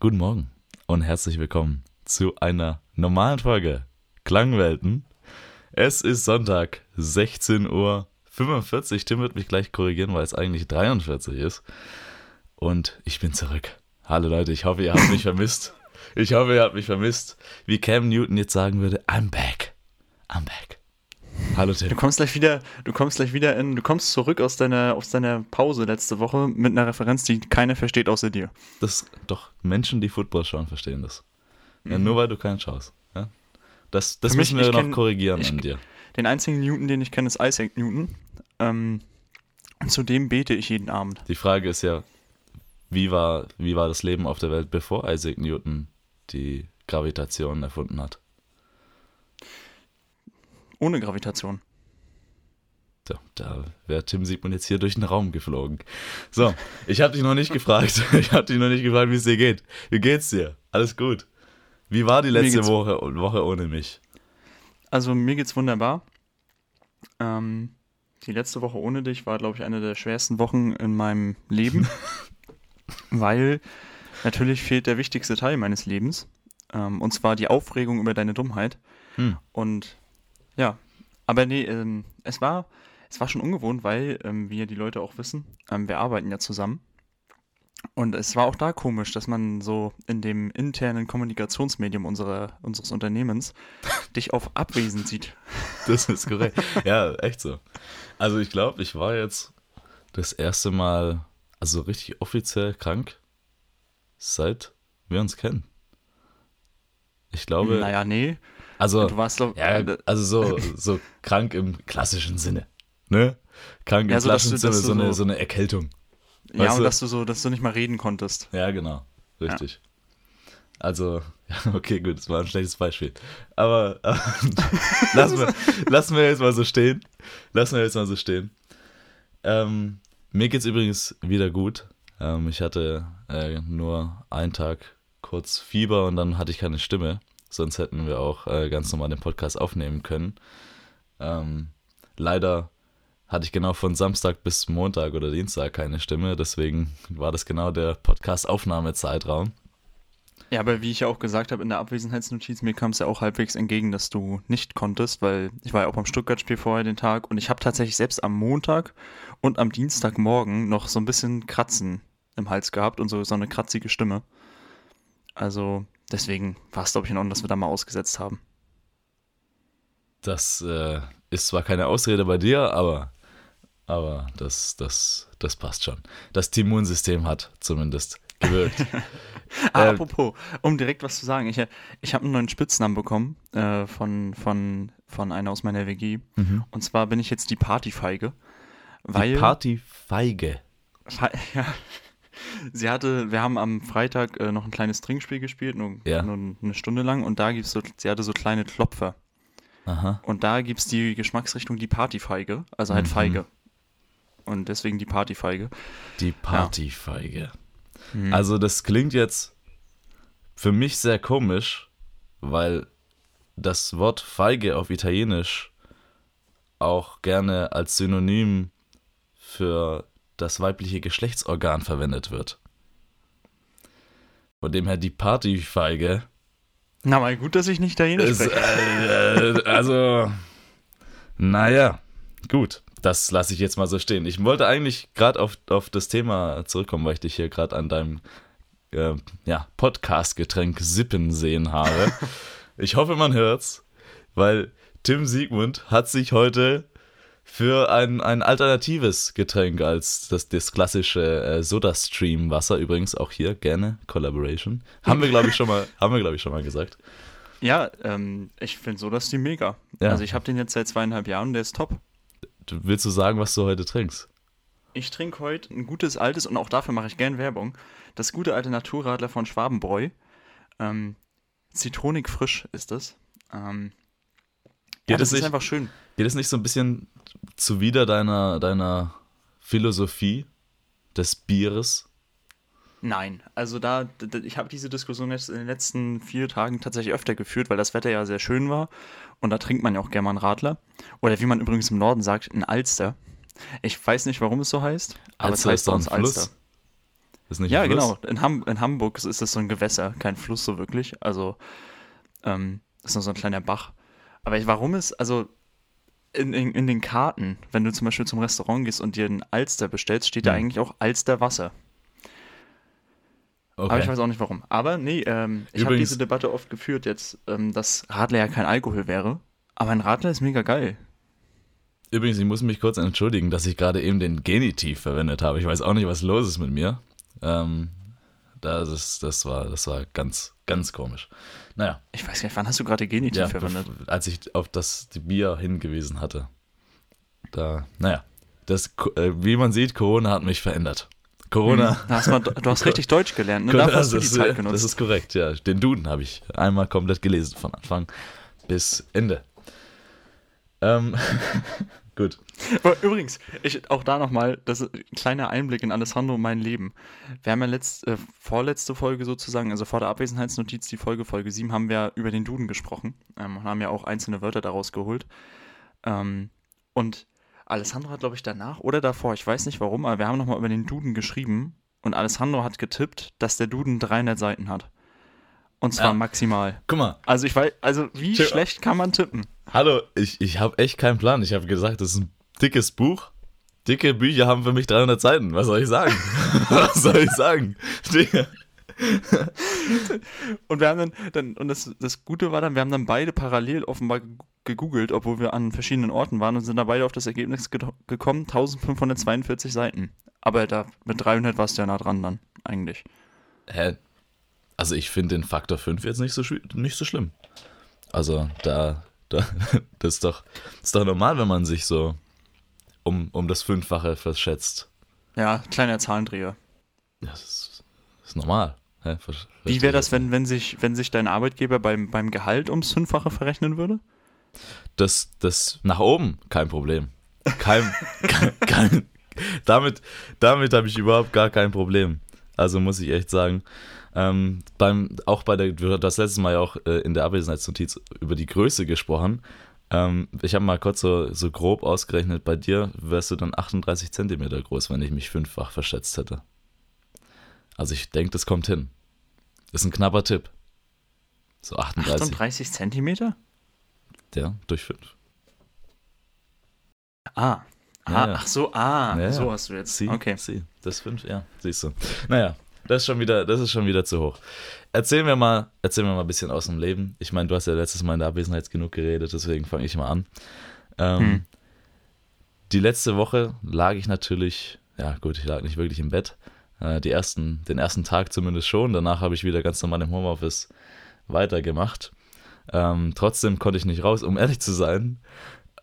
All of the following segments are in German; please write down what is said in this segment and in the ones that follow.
Guten Morgen und herzlich willkommen zu einer normalen Folge Klangwelten. Es ist Sonntag, 16 Uhr 45. Tim wird mich gleich korrigieren, weil es eigentlich 43 ist. Und ich bin zurück. Hallo Leute, ich hoffe, ihr habt mich vermisst. Ich hoffe, ihr habt mich vermisst. Wie Cam Newton jetzt sagen würde, I'm back. I'm back. Hallo Tim. Du kommst gleich wieder, du kommst gleich wieder in, du kommst zurück aus deiner, aus deiner Pause letzte Woche mit einer Referenz, die keiner versteht außer dir. Das doch Menschen, die Football schauen, verstehen das. Ja, nur weil du keinen schaust. Ja? Das, das mich- müssen wir noch kenn- korrigieren ich- an dir. Den einzigen Newton, den ich kenne, ist Isaac Newton. Ähm, und zu dem bete ich jeden Abend. Die Frage ist ja, wie war, wie war das Leben auf der Welt, bevor Isaac Newton die Gravitation erfunden hat? Ohne Gravitation. So, da wäre Tim Siegmund jetzt hier durch den Raum geflogen. So, ich habe dich noch nicht gefragt. Ich habe dich noch nicht gefragt, wie es dir geht. Wie geht's dir? Alles gut. Wie war die letzte Woche, Woche ohne mich? Also mir geht's wunderbar. Ähm, die letzte Woche ohne dich war, glaube ich, eine der schwersten Wochen in meinem Leben. weil natürlich fehlt der wichtigste Teil meines Lebens. Ähm, und zwar die Aufregung über deine Dummheit. Hm. Und ja, aber nee, ähm, es war, es war schon ungewohnt, weil, ähm, wie ja die Leute auch wissen, ähm, wir arbeiten ja zusammen. Und es war auch da komisch, dass man so in dem internen Kommunikationsmedium unserer, unseres Unternehmens dich auf abwesend sieht. Das ist korrekt. ja, echt so. Also ich glaube, ich war jetzt das erste Mal, also richtig offiziell krank, seit wir uns kennen. Ich glaube, Naja, nee. Also, Du warst doch. ja, also so, so krank im klassischen Sinne. Ne? Krank Ja, im so, dass klassischen du- Sinne, so eine, so- so eine Erkältung. ja, weißt und du? dass du so, dass du nicht mal reden konntest. Ja, genau. Richtig. Also, ja, okay, gut, das war ein schlechtes Beispiel. Aber, aber lassen, wir, lassen wir jetzt mal so stehen. Lassen wir jetzt mal so stehen. Ähm, mir geht's übrigens wieder gut. Ähm, ich hatte äh, nur einen Tag kurz Fieber und dann hatte ich keine Stimme. Sonst hätten wir auch äh, ganz normal den Podcast aufnehmen können. Ähm, leider hatte ich genau von Samstag bis Montag oder Dienstag keine Stimme. Deswegen war das genau der Podcast-Aufnahmezeitraum. Ja, aber wie ich ja auch gesagt habe in der Abwesenheitsnotiz, mir kam es ja auch halbwegs entgegen, dass du nicht konntest, weil ich war ja auch beim Stuttgart-Spiel vorher den Tag und ich habe tatsächlich selbst am Montag und am Dienstagmorgen noch so ein bisschen Kratzen im Hals gehabt und so, so eine kratzige Stimme. Also deswegen war es, glaube ich, in Ordnung, dass wir da mal ausgesetzt haben. Das äh, ist zwar keine Ausrede bei dir, aber, aber das, das, das passt schon. Das Immunsystem hat zumindest gewirkt. Ah, Äh, apropos, um direkt was zu sagen, ich, ich habe einen neuen Spitznamen bekommen äh, von, von, von einer aus meiner WG. Mhm. Und zwar bin ich jetzt die Partyfeige. Weil, Die Partyfeige. Fe- Ja. Sie hatte, wir haben am Freitag äh, noch ein kleines Trinkspiel gespielt, nur, Ja. nur eine Stunde lang, und da gibt's so, sie hatte so kleine Klopfer. Aha. Und da gibt's die Geschmacksrichtung die Partyfeige, also halt Mhm. Feige. Und deswegen die Partyfeige. Die Partyfeige. Mhm. Also das klingt jetzt für mich sehr komisch, weil das Wort Feige auf Italienisch auch gerne als Synonym für das weibliche Geschlechtsorgan verwendet wird. Von dem her die Partyfeige Na, mal gut, dass ich nicht ist, spreche. äh, äh, also, naja, gut, das lasse ich jetzt mal so stehen. Ich wollte eigentlich gerade auf, auf das Thema zurückkommen, weil ich dich hier gerade an deinem äh, ja, Podcast-Getränk sippen sehen habe. ich hoffe, man hört's, weil Tim Siegmund hat sich heute für ein, ein alternatives Getränk als das, das klassische äh, Soda-Stream-Wasser, übrigens auch hier gerne Collaboration. Haben wir, glaube ich, schon mal, haben wir, glaube ich, schon mal gesagt. Ja, ähm, ich finde so, dass die mega. Ja. Also ich habe den jetzt seit zweieinhalb Jahren, der ist top. Du, willst du sagen, was du heute trinkst? Ich trinke heute ein gutes altes, und auch dafür mache ich gern Werbung, das gute alte Naturradler von Schwabenbräu. Ähm, Zitronik frisch ist es. Ähm, ja, Geht das es ist nicht- einfach schön. Geht es nicht so ein bisschen zuwider deiner, deiner Philosophie des Bieres? Nein, also da, ich habe diese Diskussion jetzt in den letzten vier Tagen tatsächlich öfter geführt, weil das Wetter ja sehr schön war und da trinkt man ja auch gerne mal einen Radler. Oder wie man übrigens im Norden sagt, ein Alster. Ich weiß nicht, warum es so heißt, aber Alster es ist heißt doch bei ein uns Fluss. Alster. Ist nicht Ja, ein Fluss? genau. In, Ham in Hamburg ist das so ein Gewässer, kein Fluss so wirklich. Also, ähm, ist nur so ein kleiner Bach. Aber ich, warum ist, also, in, in, in den Karten, wenn du zum Beispiel zum Restaurant gehst und dir einen Alster bestellst, steht da eigentlich auch Alsterwasser. Aber ich Okay. weiß auch nicht warum. Aber nee, ähm, ich habe diese Debatte oft geführt jetzt, ähm, dass Radler ja kein Alkohol wäre. Aber ein Radler ist mega geil. Übrigens, ich muss mich kurz entschuldigen, dass ich gerade eben den Genitiv verwendet habe. Ich weiß auch nicht, was los ist mit mir. Ähm, das, ist, das, war, das war ganz, ganz komisch. Naja, Ich weiß gar nicht, wann hast du gerade Genitiv ja, verwendet? als ich auf das Bier hingewiesen hatte. Da, naja, das, äh, wie man sieht, Corona hat mich verändert. Corona. Da hast mal, du hast richtig Deutsch gelernt, ne? Dafür hast du die das, Zeit das genutzt. ist korrekt, ja. Den Duden habe ich einmal komplett gelesen, von Anfang bis Ende. Ähm, gut. Aber übrigens, ich, auch da nochmal, das ist ein kleiner Einblick in Alessandro und mein Leben. Wir haben ja letzt, äh, vorletzte Folge sozusagen, also vor der Abwesenheitsnotiz, die Folge, Folge 7, haben wir über den Duden gesprochen ähm, und haben ja auch einzelne Wörter daraus geholt. Ähm, und Alessandro hat, glaube ich, danach oder davor, ich weiß nicht warum, aber wir haben nochmal über den Duden geschrieben und Alessandro hat getippt, dass der Duden 300 Seiten hat. Und zwar Ja. maximal. Guck mal, Also ich weiß, also wie Tja. schlecht kann man tippen? hallo, ich, ich habe echt keinen Plan. Ich habe gesagt, das ist ein dickes Buch. Dicke Bücher haben für mich 300 Seiten. Was soll ich sagen? Was soll ich sagen? Digga. Und wir haben dann, dann und das, das Gute war dann, wir haben dann beide parallel offenbar ge- gegoogelt, obwohl wir an verschiedenen Orten waren und sind da beide auf das Ergebnis ge gekommen, 1542 Seiten. Aber da mit 300 warst du ja nah dran dann, eigentlich. Hä? Also ich finde den Faktor 5 jetzt nicht so, nicht so schlimm. Also da, da das, ist doch, das ist doch normal, wenn man sich so um, um das Fünffache verschätzt. Ja, kleiner Zahlendreher. Das ist, das ist normal. Hä? Wie wäre das, wenn, wenn, sich, wenn sich dein Arbeitgeber beim, beim Gehalt ums Fünffache verrechnen würde? Das, das nach oben, kein Problem. Kein, kein, kein damit, damit habe ich überhaupt gar kein Problem. Also muss ich echt sagen. Ähm, beim, auch bei der, du hast das letzte Mal ja auch äh, in der Abwesenheitsnotiz über die Größe gesprochen. Ähm, ich habe mal kurz so, so grob ausgerechnet, bei dir wärst du dann 38 Zentimeter groß, wenn ich mich fünffach verschätzt hätte. Also ich denke, das kommt hin. Ist ein knapper Tipp. So 38, 38 Zentimeter? ja, durch 5. Ah. Ah, Ja, ja. Ach so, ah, Ja, so hast du jetzt. Sie, okay. sie, das fünf, ja, siehst du. Naja, das ist schon wieder, das ist schon wieder zu hoch. Erzähl mir mal, erzähl mir mal ein bisschen aus dem Leben. Ich meine, du hast ja letztes Mal in der Abwesenheit genug geredet, deswegen fange ich mal an. Ähm, Hm. Die letzte Woche lag ich natürlich, ja gut, ich lag nicht wirklich im Bett. Äh, die ersten, den ersten Tag zumindest schon. Danach habe ich wieder ganz normal im Homeoffice weitergemacht. Ähm, trotzdem konnte ich nicht raus, um ehrlich zu sein.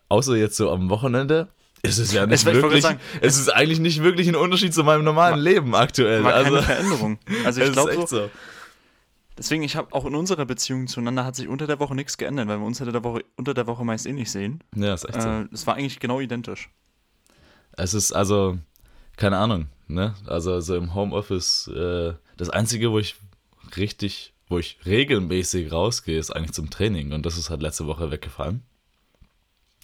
Außer jetzt so am Wochenende. Ist es ja nicht Es- wirklich. sagen, es ist eigentlich nicht wirklich ein Unterschied zu meinem normalen Leben aktuell. War keine also, Veränderung. Also ich glaube ist so. Deswegen, ich habe auch in unserer Beziehung zueinander hat sich unter der Woche nichts geändert, weil wir uns unter der Woche, unter der Woche meist eh nicht sehen. Ja, ist echt so. Äh, es war eigentlich genau identisch. Es ist also, keine Ahnung, ne? Also so im Homeoffice, äh, das Einzige, wo ich richtig, wo ich regelmäßig rausgehe, ist eigentlich zum Training. Und das ist halt letzte Woche weggefallen.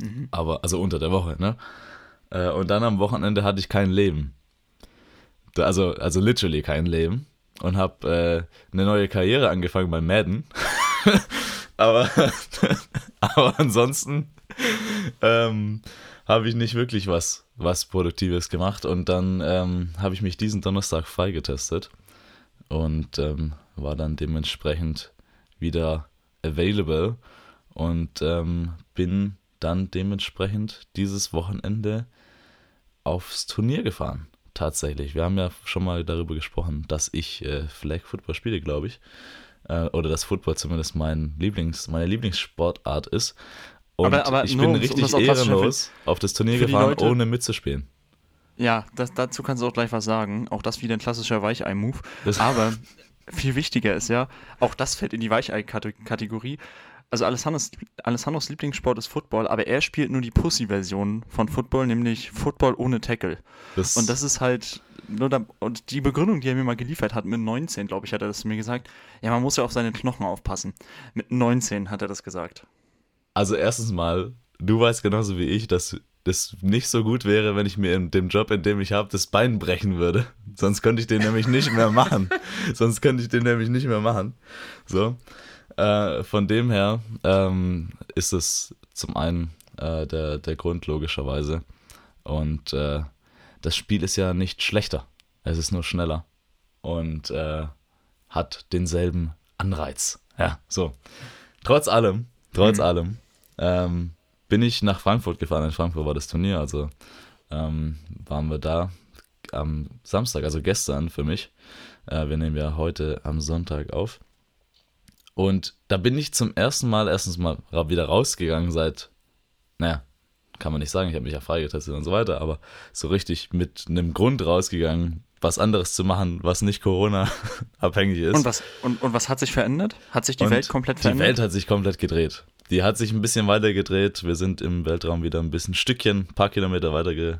Mhm. Aber, also unter der Woche, ne? Äh, und dann am Wochenende hatte ich kein Leben. Also, also literally kein Leben. Und habe äh, eine neue Karriere angefangen bei Madden. aber, aber ansonsten ähm, habe ich nicht wirklich was, was Produktives gemacht. Und dann ähm, habe ich mich diesen Donnerstag freigetestet und ähm, war dann dementsprechend wieder available und ähm, bin dann dementsprechend dieses Wochenende aufs Turnier gefahren. Tatsächlich. Wir haben ja schon mal darüber gesprochen, dass ich äh, Flag Football spiele, glaube ich. Äh, oder dass Football zumindest mein Lieblings, meine Lieblingssportart ist. Und Aber- aber ich bin um- um richtig klarzustellen, ehrenlos auf das Turnier gefahren, Leute- ohne mitzuspielen. Ja, das, dazu kannst du auch gleich was sagen. Auch das wieder ein klassischer Weichei-Move. Aber viel wichtiger ist ja, auch das fällt in die Weichei-Kategorie. Also Alessandros, Alessandros Lieblingssport ist Football, aber er spielt nur die Pussy-Version von Football, nämlich Football ohne Tackle. Das, Und das ist halt nur da, und die Begründung, die er mir mal geliefert hat, mit 19, glaube ich, hat er das zu mir gesagt. Ja, man muss ja auf seine Knochen aufpassen. Mit 19 hat er das gesagt. Also erstens mal, du weißt genauso wie ich, dass das nicht so gut wäre, wenn ich mir in dem Job, in dem ich habe, das Bein brechen würde. Sonst könnte ich den nämlich nicht mehr machen. Sonst könnte ich den nämlich nicht mehr machen. So. Äh, von dem her ähm, ist es zum einen äh, der, der Grund, logischerweise. Und äh, das Spiel ist ja nicht schlechter. Es ist nur schneller. Und äh, hat denselben Anreiz. Ja, so. Trotz allem, trotz mhm. allem, ähm, bin ich nach Frankfurt gefahren. In Frankfurt war das Turnier, also ähm, waren wir da am Samstag, also gestern für mich. Äh, wir nehmen ja heute am Sonntag auf. Und da bin ich zum ersten Mal erstens mal wieder rausgegangen seit, naja, kann man nicht sagen, ich habe mich ja freigetestet und so weiter, aber so richtig mit einem Grund rausgegangen, was anderes zu machen, was nicht Corona-abhängig ist. Und was, und, und was hat sich verändert? Hat sich die und Welt komplett verändert? Die Welt hat sich komplett gedreht. Die hat sich ein bisschen weiter gedreht. Wir sind im Weltraum wieder ein bisschen Stückchen, ein paar Kilometer weiter ge,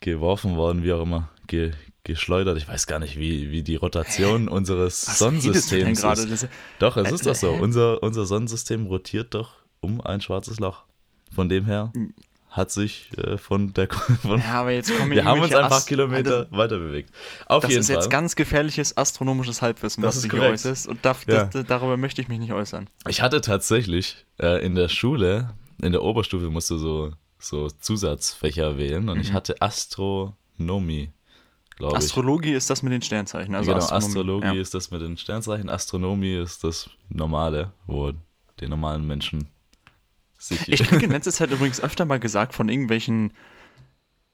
geworfen worden, wie auch immer, ge, geschleudert. Ich weiß gar nicht, wie, wie die Rotation Hä? unseres was Sonnensystems ist. Doch, es ist doch so. Unser, unser Sonnensystem rotiert doch um ein schwarzes Loch. Von dem her hm hat sich äh, von der. Von, ja, aber jetzt kommen wir haben uns ein paar Kilometer also, weiter bewegt. Auf das jeden ist Fall. jetzt ganz gefährliches astronomisches Halbwissen, das was du hier äußerst. Und da, ja. das, darüber möchte ich mich nicht äußern. Ich hatte tatsächlich äh, in der Schule, in der Oberstufe musst du so, so Zusatzfächer wählen und mhm. ich hatte Astronomie. Astrologie ist das mit den Sternzeichen. Also genau, Astronomie, Astrologie ja. ist das mit den Sternzeichen, Astronomie ist das Normale, wo die normalen Menschen Sicher. Ich kriege in letzter Zeit übrigens öfter mal gesagt von irgendwelchen,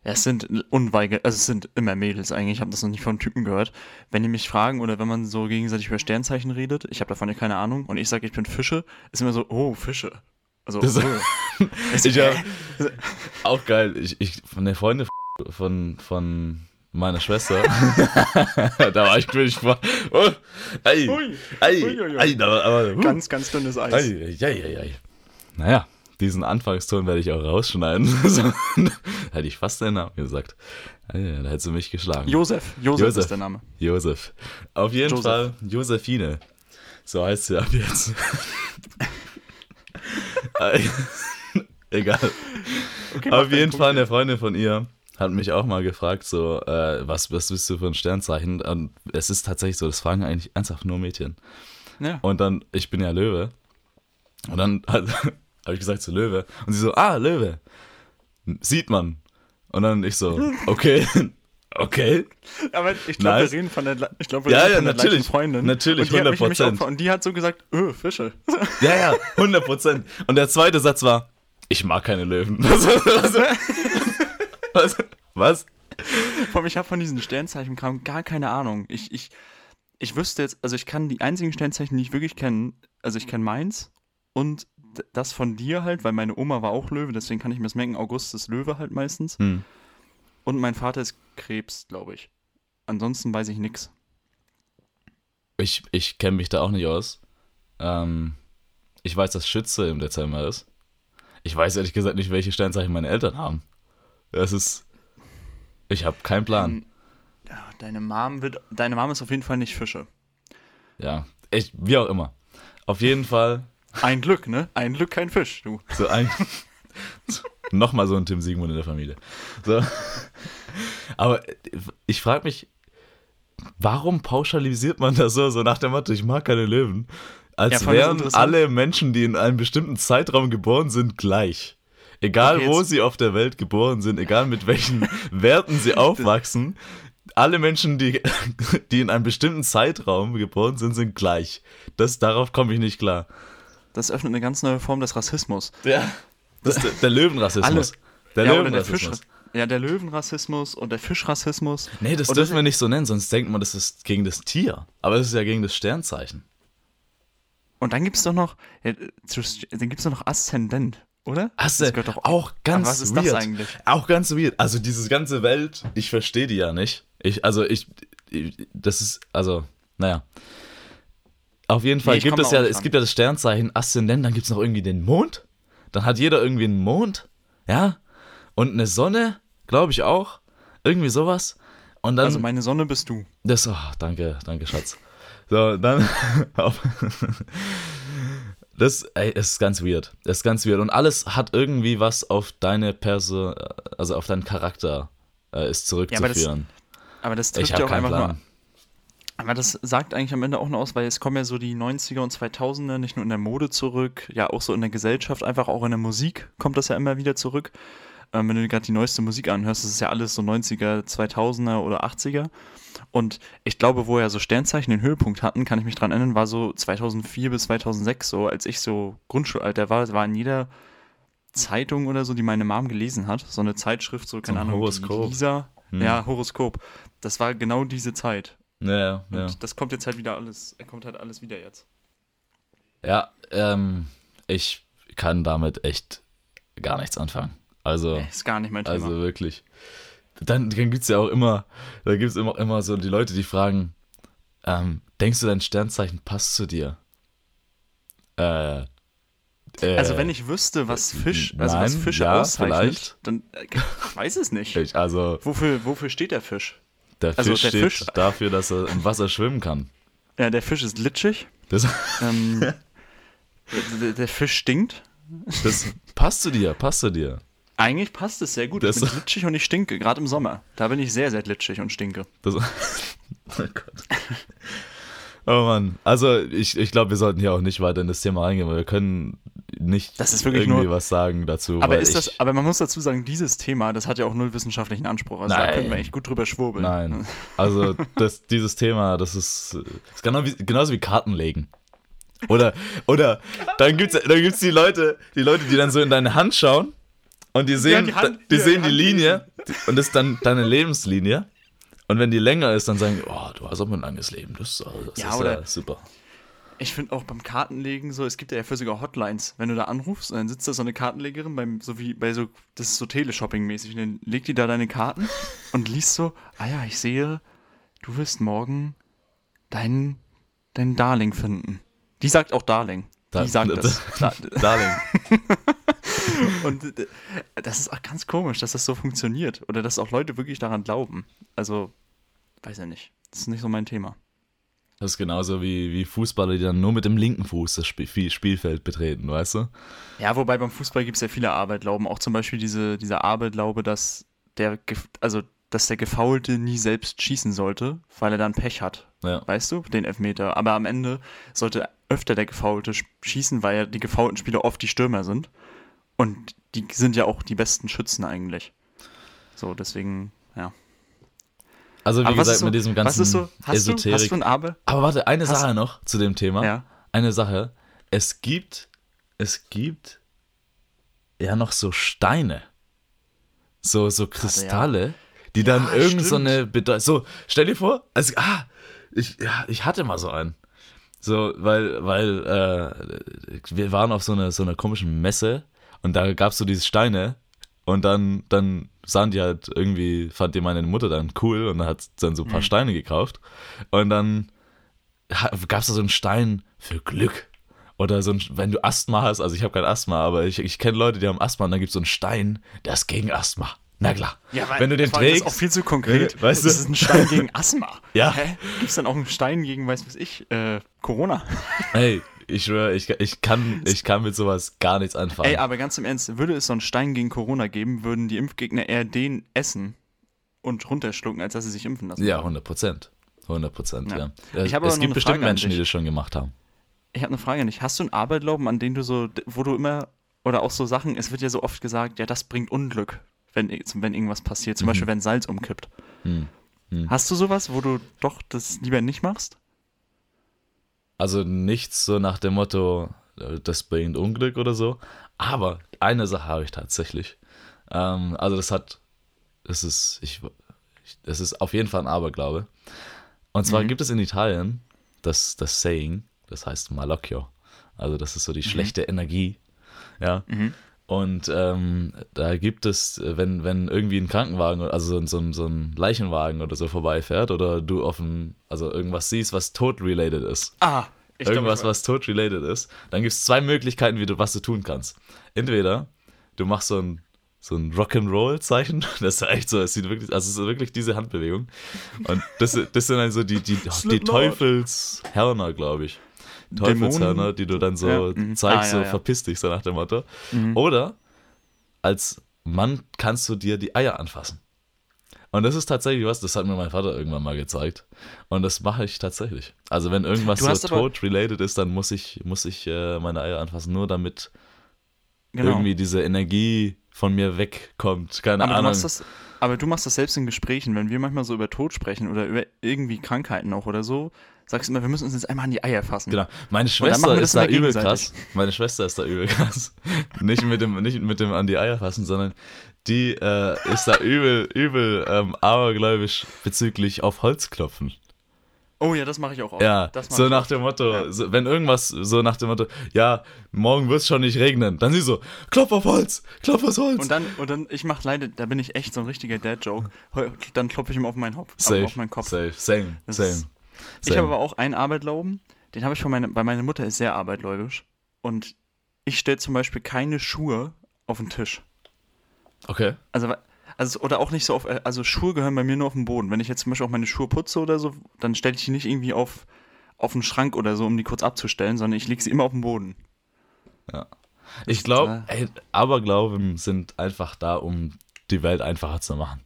ja, es sind unweige, also es sind immer Mädels eigentlich, ich habe das noch nicht von Typen gehört. Wenn die mich fragen oder wenn man so gegenseitig über Sternzeichen redet, ich habe davon ja keine Ahnung und ich sage, ich bin Fische, ist immer so, oh, Fische. Also, das, oh. ich hab, auch geil, ich, ich, von der Freundin von, von meiner Schwester, da war ich wirklich vor, oh, ei, ui, ei, ui, ui, ei, aber, aber, uh, ganz, ganz dünnes Eis. Ei, ei, ei, ei. Naja, diesen Anfangston werde ich auch rausschneiden. Hätte ich fast den Namen gesagt. Da hättest du mich geschlagen. Josef. Josef, Josef ist der Name. Josef. Auf jeden Josef. Fall Josephine. So heißt sie ab jetzt. Egal. Okay, Auf jeden Fall eine Freundin von ihr hat mich auch mal gefragt, so, äh, was, was bist du für ein Sternzeichen? Und es ist tatsächlich so, das fragen eigentlich ernsthaft nur Mädchen. Ja. Und dann, ich bin ja Löwe. Und dann hat, habe ich gesagt zu Löwe. Und sie so, ah, Löwe. Sieht man. Und dann ich so, okay. Okay. Aber ich glaube, nice. wir reden von der, ich glaube, wir ja, reden ja, von natürlich, der Freundin. Natürlich, und 100 Prozent. Und die hat so gesagt, öh, Fische. Ja, ja, 100 Prozent. Und der zweite Satz war, ich mag keine Löwen. Was? Was? Was? Ich habe von diesen Sternzeichen kam gar keine Ahnung. Ich, ich, ich wüsste jetzt, also ich kann die einzigen Sternzeichen, die ich wirklich kenne, also ich kenne meins und das von dir halt, weil meine Oma war auch Löwe, deswegen kann ich mir das merken, August ist Löwe halt meistens. Hm. Und mein Vater ist Krebs, glaube ich. Ansonsten weiß ich nichts. Ich, ich kenne mich da auch nicht aus. Ähm, ich weiß, dass Schütze im Dezember ist. Ich weiß ehrlich gesagt nicht, welche Sternzeichen meine Eltern haben. Das ist. Ich habe keinen Plan. Ähm, deine Mom wird. Deine Mom ist auf jeden Fall nicht Fische. Ja, ich, wie auch immer. Auf jeden Fall ein Glück, ne? Ein Glück, kein Fisch, du. So ein. Nochmal so ein Tim Siegmund in der Familie. So. Aber ich frage mich, warum pauschalisiert man das so, so nach dem Motto, ich mag keine Löwen? Als ja, wären alle Menschen, die in einem bestimmten Zeitraum geboren sind, gleich. Egal, okay, wo sie auf der Welt geboren sind, egal mit welchen Werten sie aufwachsen, alle Menschen, die, die in einem bestimmten Zeitraum geboren sind, sind gleich. Das, darauf komme ich nicht klar. Das öffnet eine ganz neue Form des Rassismus. Ja. Das der, der Löwenrassismus. Der ja, Löwenrassismus. Der ja, der Löwenrassismus und der Fischrassismus. Nee, das und dürfen das wir nicht so nennen, sonst denkt man, das ist gegen das Tier. Aber es ist ja gegen das Sternzeichen. Und dann gibt es doch noch, ja, dann gibt es doch noch Aszendent, oder? Aszendent, doch auch ganz was ist weird. das eigentlich? Auch ganz weird. Also diese ganze Welt, ich verstehe die ja nicht. Ich, also ich, das ist, also, naja. Auf jeden Fall nee, gibt es ja, es gibt ja das Sternzeichen Aszendent, dann gibt es noch irgendwie den Mond. Dann hat jeder irgendwie einen Mond, ja. Und eine Sonne, glaube ich auch. Irgendwie sowas. Und dann, also meine Sonne bist du. Das, oh, danke, danke, Schatz. So, dann Das ey, ist ganz weird. Das ist ganz weird. Und alles hat irgendwie was auf deine Person, also auf deinen Charakter äh, ist zurückzuführen. Aber das ich trifft ja auch einfach nur Plan. Aber das sagt eigentlich am Ende auch nur aus, weil es kommen ja so die 90er und 2000er nicht nur in der Mode zurück, ja auch so in der Gesellschaft, einfach auch in der Musik kommt das ja immer wieder zurück. Ähm, wenn du dir gerade die neueste Musik anhörst, das ist ja alles so 90er, 2000er oder 80er. Und ich glaube, wo ja so Sternzeichen den Höhepunkt hatten, kann ich mich dran erinnern, war so 2004 bis 2006 so, als ich so Grundschulalter war, war in jeder Zeitung oder so, die meine Mom gelesen hat, so eine Zeitschrift, so keine ein Ahnung, Horoskop. Lisa, Hm. ja, Horoskop. Das war genau diese Zeit. Ja, Und ja. das kommt jetzt halt wieder alles, er kommt halt alles wieder jetzt. Ja, ähm, ich kann damit echt gar nichts anfangen. Also, Nee, ist gar nicht mein Thema. also wirklich. Dann, dann gibt es ja auch immer, da gibt es immer, immer so die Leute, die fragen, ähm, denkst du, dein Sternzeichen passt zu dir? Äh, äh, also wenn ich wüsste, was Fisch, also was nein, Fische ja, auszeichnet, vielleicht. dann äh, ich weiß es nicht. ich, also Wofür, wofür steht der Fisch? der Fisch Also der steht Fisch- dafür, dass er im Wasser schwimmen kann. Ja, der Fisch ist glitschig. Das, Ähm, der, der Fisch stinkt. das passt zu dir, passt zu dir. Eigentlich passt es sehr gut. Das- ich bin glitschig und ich stinke, gerade im Sommer. Da bin ich sehr, sehr glitschig und stinke. Das, oh Gott. Oh Mann, also ich, ich glaube, wir sollten hier auch nicht weiter in das Thema reingehen, weil wir können nicht Das ist wirklich irgendwie nur- was sagen dazu. Aber ist das, aber man muss dazu sagen, dieses Thema, das hat ja auch null wissenschaftlichen Anspruch. Also da Nein. könnte man echt gut drüber schwurbeln. Nein, also das, dieses Thema, das ist, ist genau wie, genauso wie Karten legen. Oder, oder dann gibt's, dann gibt's die Leute, die Leute, die dann so in deine Hand schauen und die sehen, die Hand- die ja, sehen die die Linie und das ist dann deine Lebenslinie. Und wenn die länger ist, dann sagen die, oh, du hast aber ein langes Leben. Das, ist- das Ja, ist oder- ja super. Ich finde auch beim Kartenlegen so, es gibt ja für sogar Hotlines, wenn du da anrufst und dann sitzt da so eine Kartenlegerin beim, so wie bei so, das ist so Teleshopping-mäßig, und dann legt die da deine Karten und liest so, ah ja, ich sehe, du wirst morgen deinen, deinen Darling finden. Die sagt auch Darling. Die Da- sagt da- das. Da, Darling. und äh, das ist auch ganz komisch, dass das so funktioniert. Oder dass auch Leute wirklich daran glauben. Also, weiß ja nicht. Das ist nicht so mein Thema. Das ist genauso wie, wie Fußballer, die dann nur mit dem linken Fuß das Spiel, Spiel- Spielfeld betreten, weißt du? Ja, wobei beim Fußball gibt es ja viele Arbeitglauben. Auch zum Beispiel diese, dieser Arbeitglaube, dass der, also, dass der Gefaulte nie selbst schießen sollte, weil er dann Pech hat. Ja. Weißt du, den Elfmeter. Aber am Ende sollte öfter der Gefaulte sch- schießen, weil ja die gefaulten Spieler oft die Stürmer sind. Und die sind ja auch die besten Schützen eigentlich. So, deswegen, ja. Also wie Aber was gesagt, ist so, mit diesem was ganzen ist so, hast du, Esoterik. hast du ein Arbeit? Aber warte, eine Hast- Sache noch zu dem Thema. Ja. Eine Sache. Es gibt, es gibt ja noch so Steine. So, so Kristalle, die dann Ja, irgend so eine Bedeutung. So, stell dir vor, also, ah, ich, ja, ich hatte mal so einen. So, weil, weil, äh, wir waren auf so einer so einer komischen Messe und da gab es so diese Steine und dann, dann sahen die halt irgendwie, fand die meine Mutter dann cool und dann hat dann so ein paar Mhm. Steine gekauft und dann gab es da so einen Stein für Glück. Oder so ein, wenn du Asthma hast, also ich habe kein Asthma, aber ich, ich kenne Leute, die haben Asthma und dann gibt es so einen Stein, der ist gegen Asthma. Na klar. wenn du den trägst, Das ist auch viel zu konkret. Weißt du? Das ist ein Stein gegen Asthma. Ja. Hä? Gibt es dann auch einen Stein gegen, weiß was ich, äh, Corona? Ey, ich schwöre, ich, ich, kann, ich kann mit sowas gar nichts anfangen. Ey, aber ganz im Ernst, würde es so einen Stein gegen Corona geben, würden die Impfgegner eher den essen und runterschlucken, als dass sie sich impfen lassen. ja, 100 Prozent. 100 Prozent, Ja. ja. Ich habe es gibt bestimmt Menschen, die das schon gemacht haben. Ich habe eine Frage an dich. Hast du einen Aberglauben, an den du so, wo du immer, oder auch so Sachen, es wird ja so oft gesagt, ja, das bringt Unglück, wenn, wenn irgendwas passiert. Zum Beispiel, wenn Salz umkippt. Hm. Hm. Hast du sowas, wo du doch das lieber nicht machst? Also nichts so nach dem Motto, äh, das bringt Unglück oder so. Aber eine Sache habe ich tatsächlich. Ähm, also das hat, das ist, ich, das ist auf jeden Fall ein Aberglaube. Und zwar Mhm. gibt es in Italien das, das Saying, das heißt Malocchio. Also das ist so die schlechte Energie. Ja. Mhm. Und ähm, da gibt es, wenn, wenn irgendwie ein Krankenwagen, also so, ein- so, so ein Leichenwagen oder so vorbeifährt oder du auf ein, also irgendwas siehst, was tod-related ist, Ah, ich irgendwas, glaub, ich was tod-related ist, dann gibt es zwei Möglichkeiten, wie du, was du tun kannst. Entweder du machst so ein, so ein Rock'n'Roll-Zeichen, das ist echt so, es sieht wirklich, also es ist wirklich diese Handbewegung. Und das, das sind dann so die, die, die Slipknot. Teufelshörner, glaube ich. Teufelshörner, die du dann so Ja, mhm. zeigst, Ah, ja, so verpiss dich, so nach dem Motto. Mhm. Oder als Mann kannst du dir die Eier anfassen. Und das ist tatsächlich was, das hat mir mein Vater irgendwann mal gezeigt. Und das mache ich tatsächlich. Also wenn irgendwas Du so Tod-related ist, dann muss ich, muss ich äh, meine Eier anfassen, nur damit Genau. irgendwie diese Energie von mir wegkommt. Keine aber, du Ahnung. machst das, aber du machst das selbst in Gesprächen, wenn wir manchmal so über Tod sprechen oder über irgendwie Krankheiten auch oder so, sagst du immer, wir müssen uns jetzt einmal an die Eier fassen. Genau. Meine Schwester ist da übel krass. Meine Schwester ist da übel krass. nicht mit dem, nicht mit dem an die Eier fassen, sondern die äh, ist da übel, übel ähm, abergläubisch bezüglich auf Holz klopfen. Oh ja, das mache ich auch oft. Ja, so nach dem Motto, Ja. so, wenn irgendwas so nach dem Motto, ja, morgen wird es schon nicht regnen, dann sie so, klopf auf Holz, klopf aufs Holz. Und dann, und dann, ich mache leider, da bin ich echt so ein richtiger Dad-Joke. Dann klopfe ich ihm auf meinen Hopf, safe, auf meinen Kopf. safe, same, Das same. ist- Ich same. habe aber auch einen Aberglauben, den habe ich von meiner, bei meiner Mutter ist sehr abergläubisch. Und ich stelle zum Beispiel keine Schuhe auf den Tisch. Okay. Also, also, oder auch nicht so auf, äh, also Schuhe gehören bei mir nur auf den Boden. Wenn ich jetzt zum Beispiel auch meine Schuhe putze oder so, dann stelle ich die nicht irgendwie auf, auf den Schrank oder so, um die kurz abzustellen, sondern ich lege sie immer auf den Boden. Ich total- glaube, Aberglauben sind einfach da, um die Welt einfacher zu machen.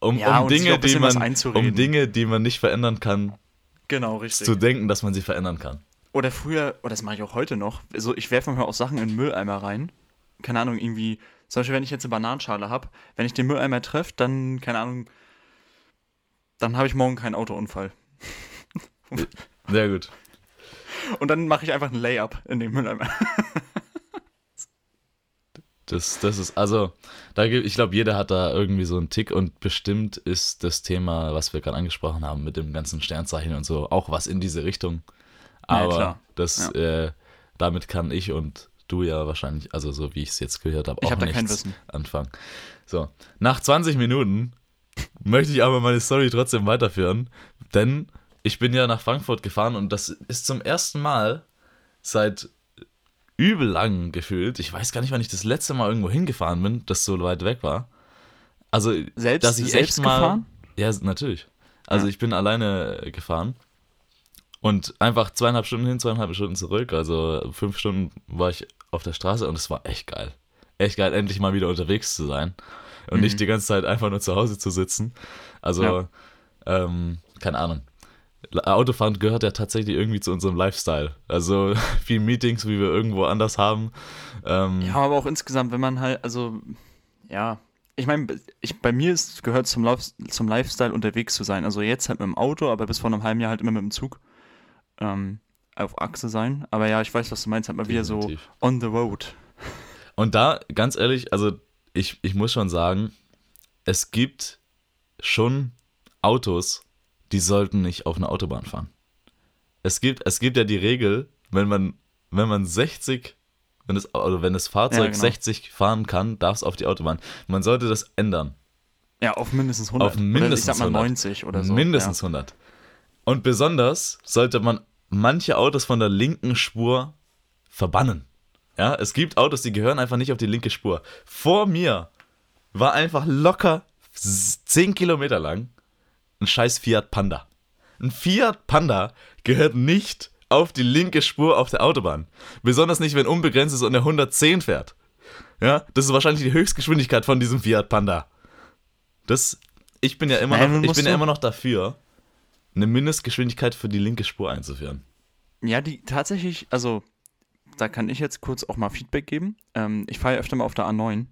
Um, Ja, um Dinge, die man, um Dinge, die man nicht verändern kann, Genau, richtig. zu denken, dass man sie verändern kann. Oder früher, oder das mache ich auch heute noch, also ich werfe manchmal auch Sachen in den Mülleimer rein. Keine Ahnung, irgendwie, zum Beispiel, wenn ich jetzt eine Bananenschale habe, wenn ich den Mülleimer treffe, dann, keine Ahnung, dann habe ich morgen keinen Autounfall. Sehr gut. Und dann mache ich einfach einen Layup in den Mülleimer. Das, das ist, also, da ich glaube, jeder hat da irgendwie so einen Tick und bestimmt ist das Thema, was wir gerade angesprochen haben, mit dem ganzen Sternzeichen und so, auch was in diese Richtung. Ja, Aber klar. das, äh, damit kann ich und du ja wahrscheinlich, also so wie ich es jetzt gehört habe, Ich auch hab da kein nichts Wissen. anfangen. So, nach 20 Minuten möchte ich aber meine Story trotzdem weiterführen, denn ich bin ja nach Frankfurt gefahren und das ist zum ersten Mal seit übel lang gefühlt. Ich weiß gar nicht, wann ich das letzte Mal irgendwo hingefahren bin, das so weit weg war. Also, Selbst- dass ich selbst echt mal, gefahren? Ja, natürlich. Also Ja. ich bin alleine gefahren und einfach zweieinhalb Stunden hin, zweieinhalb Stunden zurück. Also fünf Stunden war ich auf der Straße und es war echt geil. Echt geil, endlich mal wieder unterwegs zu sein und Mhm. nicht die ganze Zeit einfach nur zu Hause zu sitzen. Also, Ja. ähm, keine Ahnung. Autofahren gehört ja tatsächlich irgendwie zu unserem Lifestyle. Also viel Meetings, wie wir irgendwo anders haben. Ähm, Ja, aber auch insgesamt, wenn man halt, also, ja, ich meine, ich, bei mir ist, gehört zum, Lauf, zum Lifestyle unterwegs zu sein. Also jetzt halt mit dem Auto, aber bis vor einem halben Jahr halt immer mit dem Zug ähm, auf Achse sein. Aber ja, ich weiß, was du meinst, halt mal wieder so on the road. Und da, ganz ehrlich, also ich, ich muss schon sagen, es gibt schon Autos, die sollten nicht auf einer Autobahn fahren. Es gibt, es gibt ja die Regel, wenn man, wenn man 60, wenn das, oder wenn das Fahrzeug Ja, genau. 60 fahren kann, darf es auf die Autobahn. Man sollte das ändern. Ja, auf mindestens 100. Auf mindestens oder ich sag mal 100. 90 oder so. Mindestens 100. Und besonders sollte man manche Autos von der linken Spur verbannen. Ja, es gibt Autos, die gehören einfach nicht auf die linke Spur. Vor mir war einfach locker 10 Kilometer lang ein scheiß Fiat Panda. Ein Fiat Panda gehört nicht auf die linke Spur auf der Autobahn. Besonders nicht, wenn unbegrenzt ist und er 110 fährt. Ja, das ist wahrscheinlich die Höchstgeschwindigkeit von diesem Fiat Panda. Das, ich bin ja immer Nein, noch, ich bin ja immer noch dafür, eine Mindestgeschwindigkeit für die linke Spur einzuführen. Ja. ja, die tatsächlich, also, da kann ich jetzt kurz auch mal Feedback geben. Ähm, ich fahre ja öfter mal auf der A9.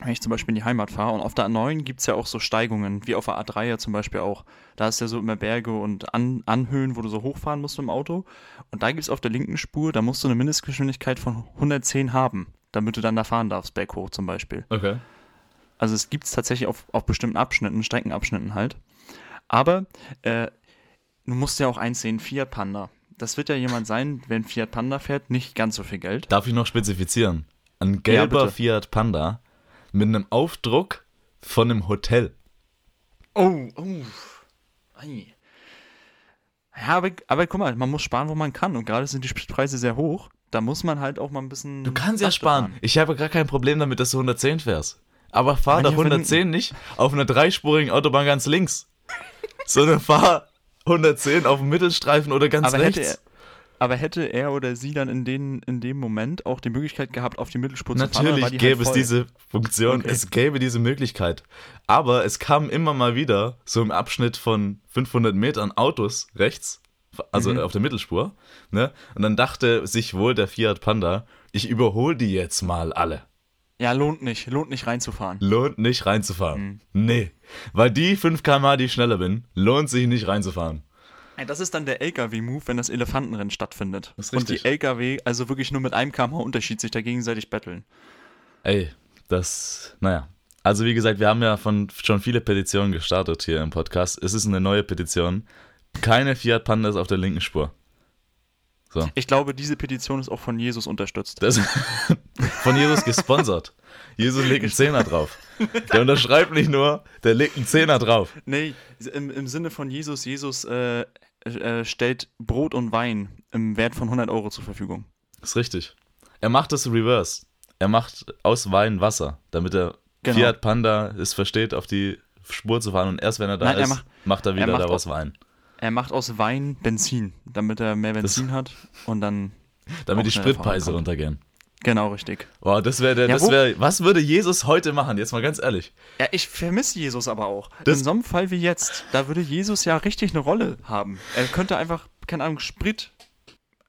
Wenn ich zum Beispiel in die Heimat fahre und auf der A9 gibt es ja auch so Steigungen, wie auf der A3 ja zum Beispiel auch. Da ist ja so immer Berge und An Anhöhen, wo du so hochfahren musst im Auto. Und da gibt es auf der linken Spur, da musst du eine Mindestgeschwindigkeit von 110 haben, damit du dann da fahren darfst, berghoch zum Beispiel. Okay. Also es gibt es tatsächlich auf, auf bestimmten Abschnitten, Streckenabschnitten halt. Aber äh, du musst ja auch eins sehen, Fiat Panda. Das wird ja jemand sein, wenn Fiat Panda fährt, nicht ganz so viel Geld. Darf ich noch spezifizieren? Ein gelber bitte. Fiat Panda mit einem Aufdruck von einem Hotel. Oh, oh. Ei. Ja, aber, aber guck mal, man muss sparen, wo man kann. Und gerade sind die Spritpreise sehr hoch. Da muss man halt auch mal ein bisschen. Du kannst ja sparen. fahren. Ich habe gar kein Problem damit, dass du 110 fährst. Aber fahr doch 110 nicht auf einer dreispurigen Autobahn ganz links. sondern fahr 110 auf dem Mittelstreifen oder ganz Aber hätte rechts. er, aber hätte er oder sie dann in, den, in dem Moment auch die Möglichkeit gehabt, auf die Mittelspur zu fahren? Natürlich die gäbe halt es diese Funktion, Okay. es gäbe diese Möglichkeit. Aber es kamen immer mal wieder, so im Abschnitt von 500 Metern Autos rechts, also Mhm. auf der Mittelspur, ne? Und dann dachte sich wohl der Fiat Panda, ich überhole die jetzt mal alle. Ja, lohnt nicht. Lohnt nicht reinzufahren. Lohnt nicht reinzufahren. Mhm. Nee. Weil die 5 km die ich schneller bin, lohnt sich nicht reinzufahren. Das ist dann der LKW-Move, wenn das Elefantenrennen stattfindet. Das ist Und die. LKW, also wirklich nur mit einem kmh Unterschied, sich da gegenseitig betteln. Ey, das, naja. Also wie gesagt, wir haben ja von schon viele Petitionen gestartet hier im Podcast. Es ist eine neue Petition. Keine Fiat Pandas auf der linken Spur. So. Ich glaube, diese Petition ist auch von Jesus unterstützt. Das von Jesus gesponsert. Jesus legt einen Zehner drauf. Der unterschreibt nicht nur, der legt einen Zehner drauf. Nee, im, im Sinne von Jesus, Jesus äh, äh, stellt Brot und Wein im Wert von 100 Euro zur Verfügung. ist richtig. Er macht das reverse. Er macht aus Wein Wasser, damit der Genau. Fiat Panda es versteht, auf die Spur zu fahren. Und erst wenn er da Nein, er ist, macht- macht er wieder macht daraus auch- Wein. Er macht aus Wein Benzin, damit er mehr Benzin hat und dann. Damit die Spritpreise runtergehen. Genau, richtig. Boah, das wäre der, Ja, das wäre, was würde Jesus heute machen? Jetzt mal ganz ehrlich. Ja, ich vermisse Jesus aber auch. Das- In so einem Fall wie jetzt, da würde Jesus ja richtig eine Rolle haben. Er könnte einfach, keine Ahnung, Sprit,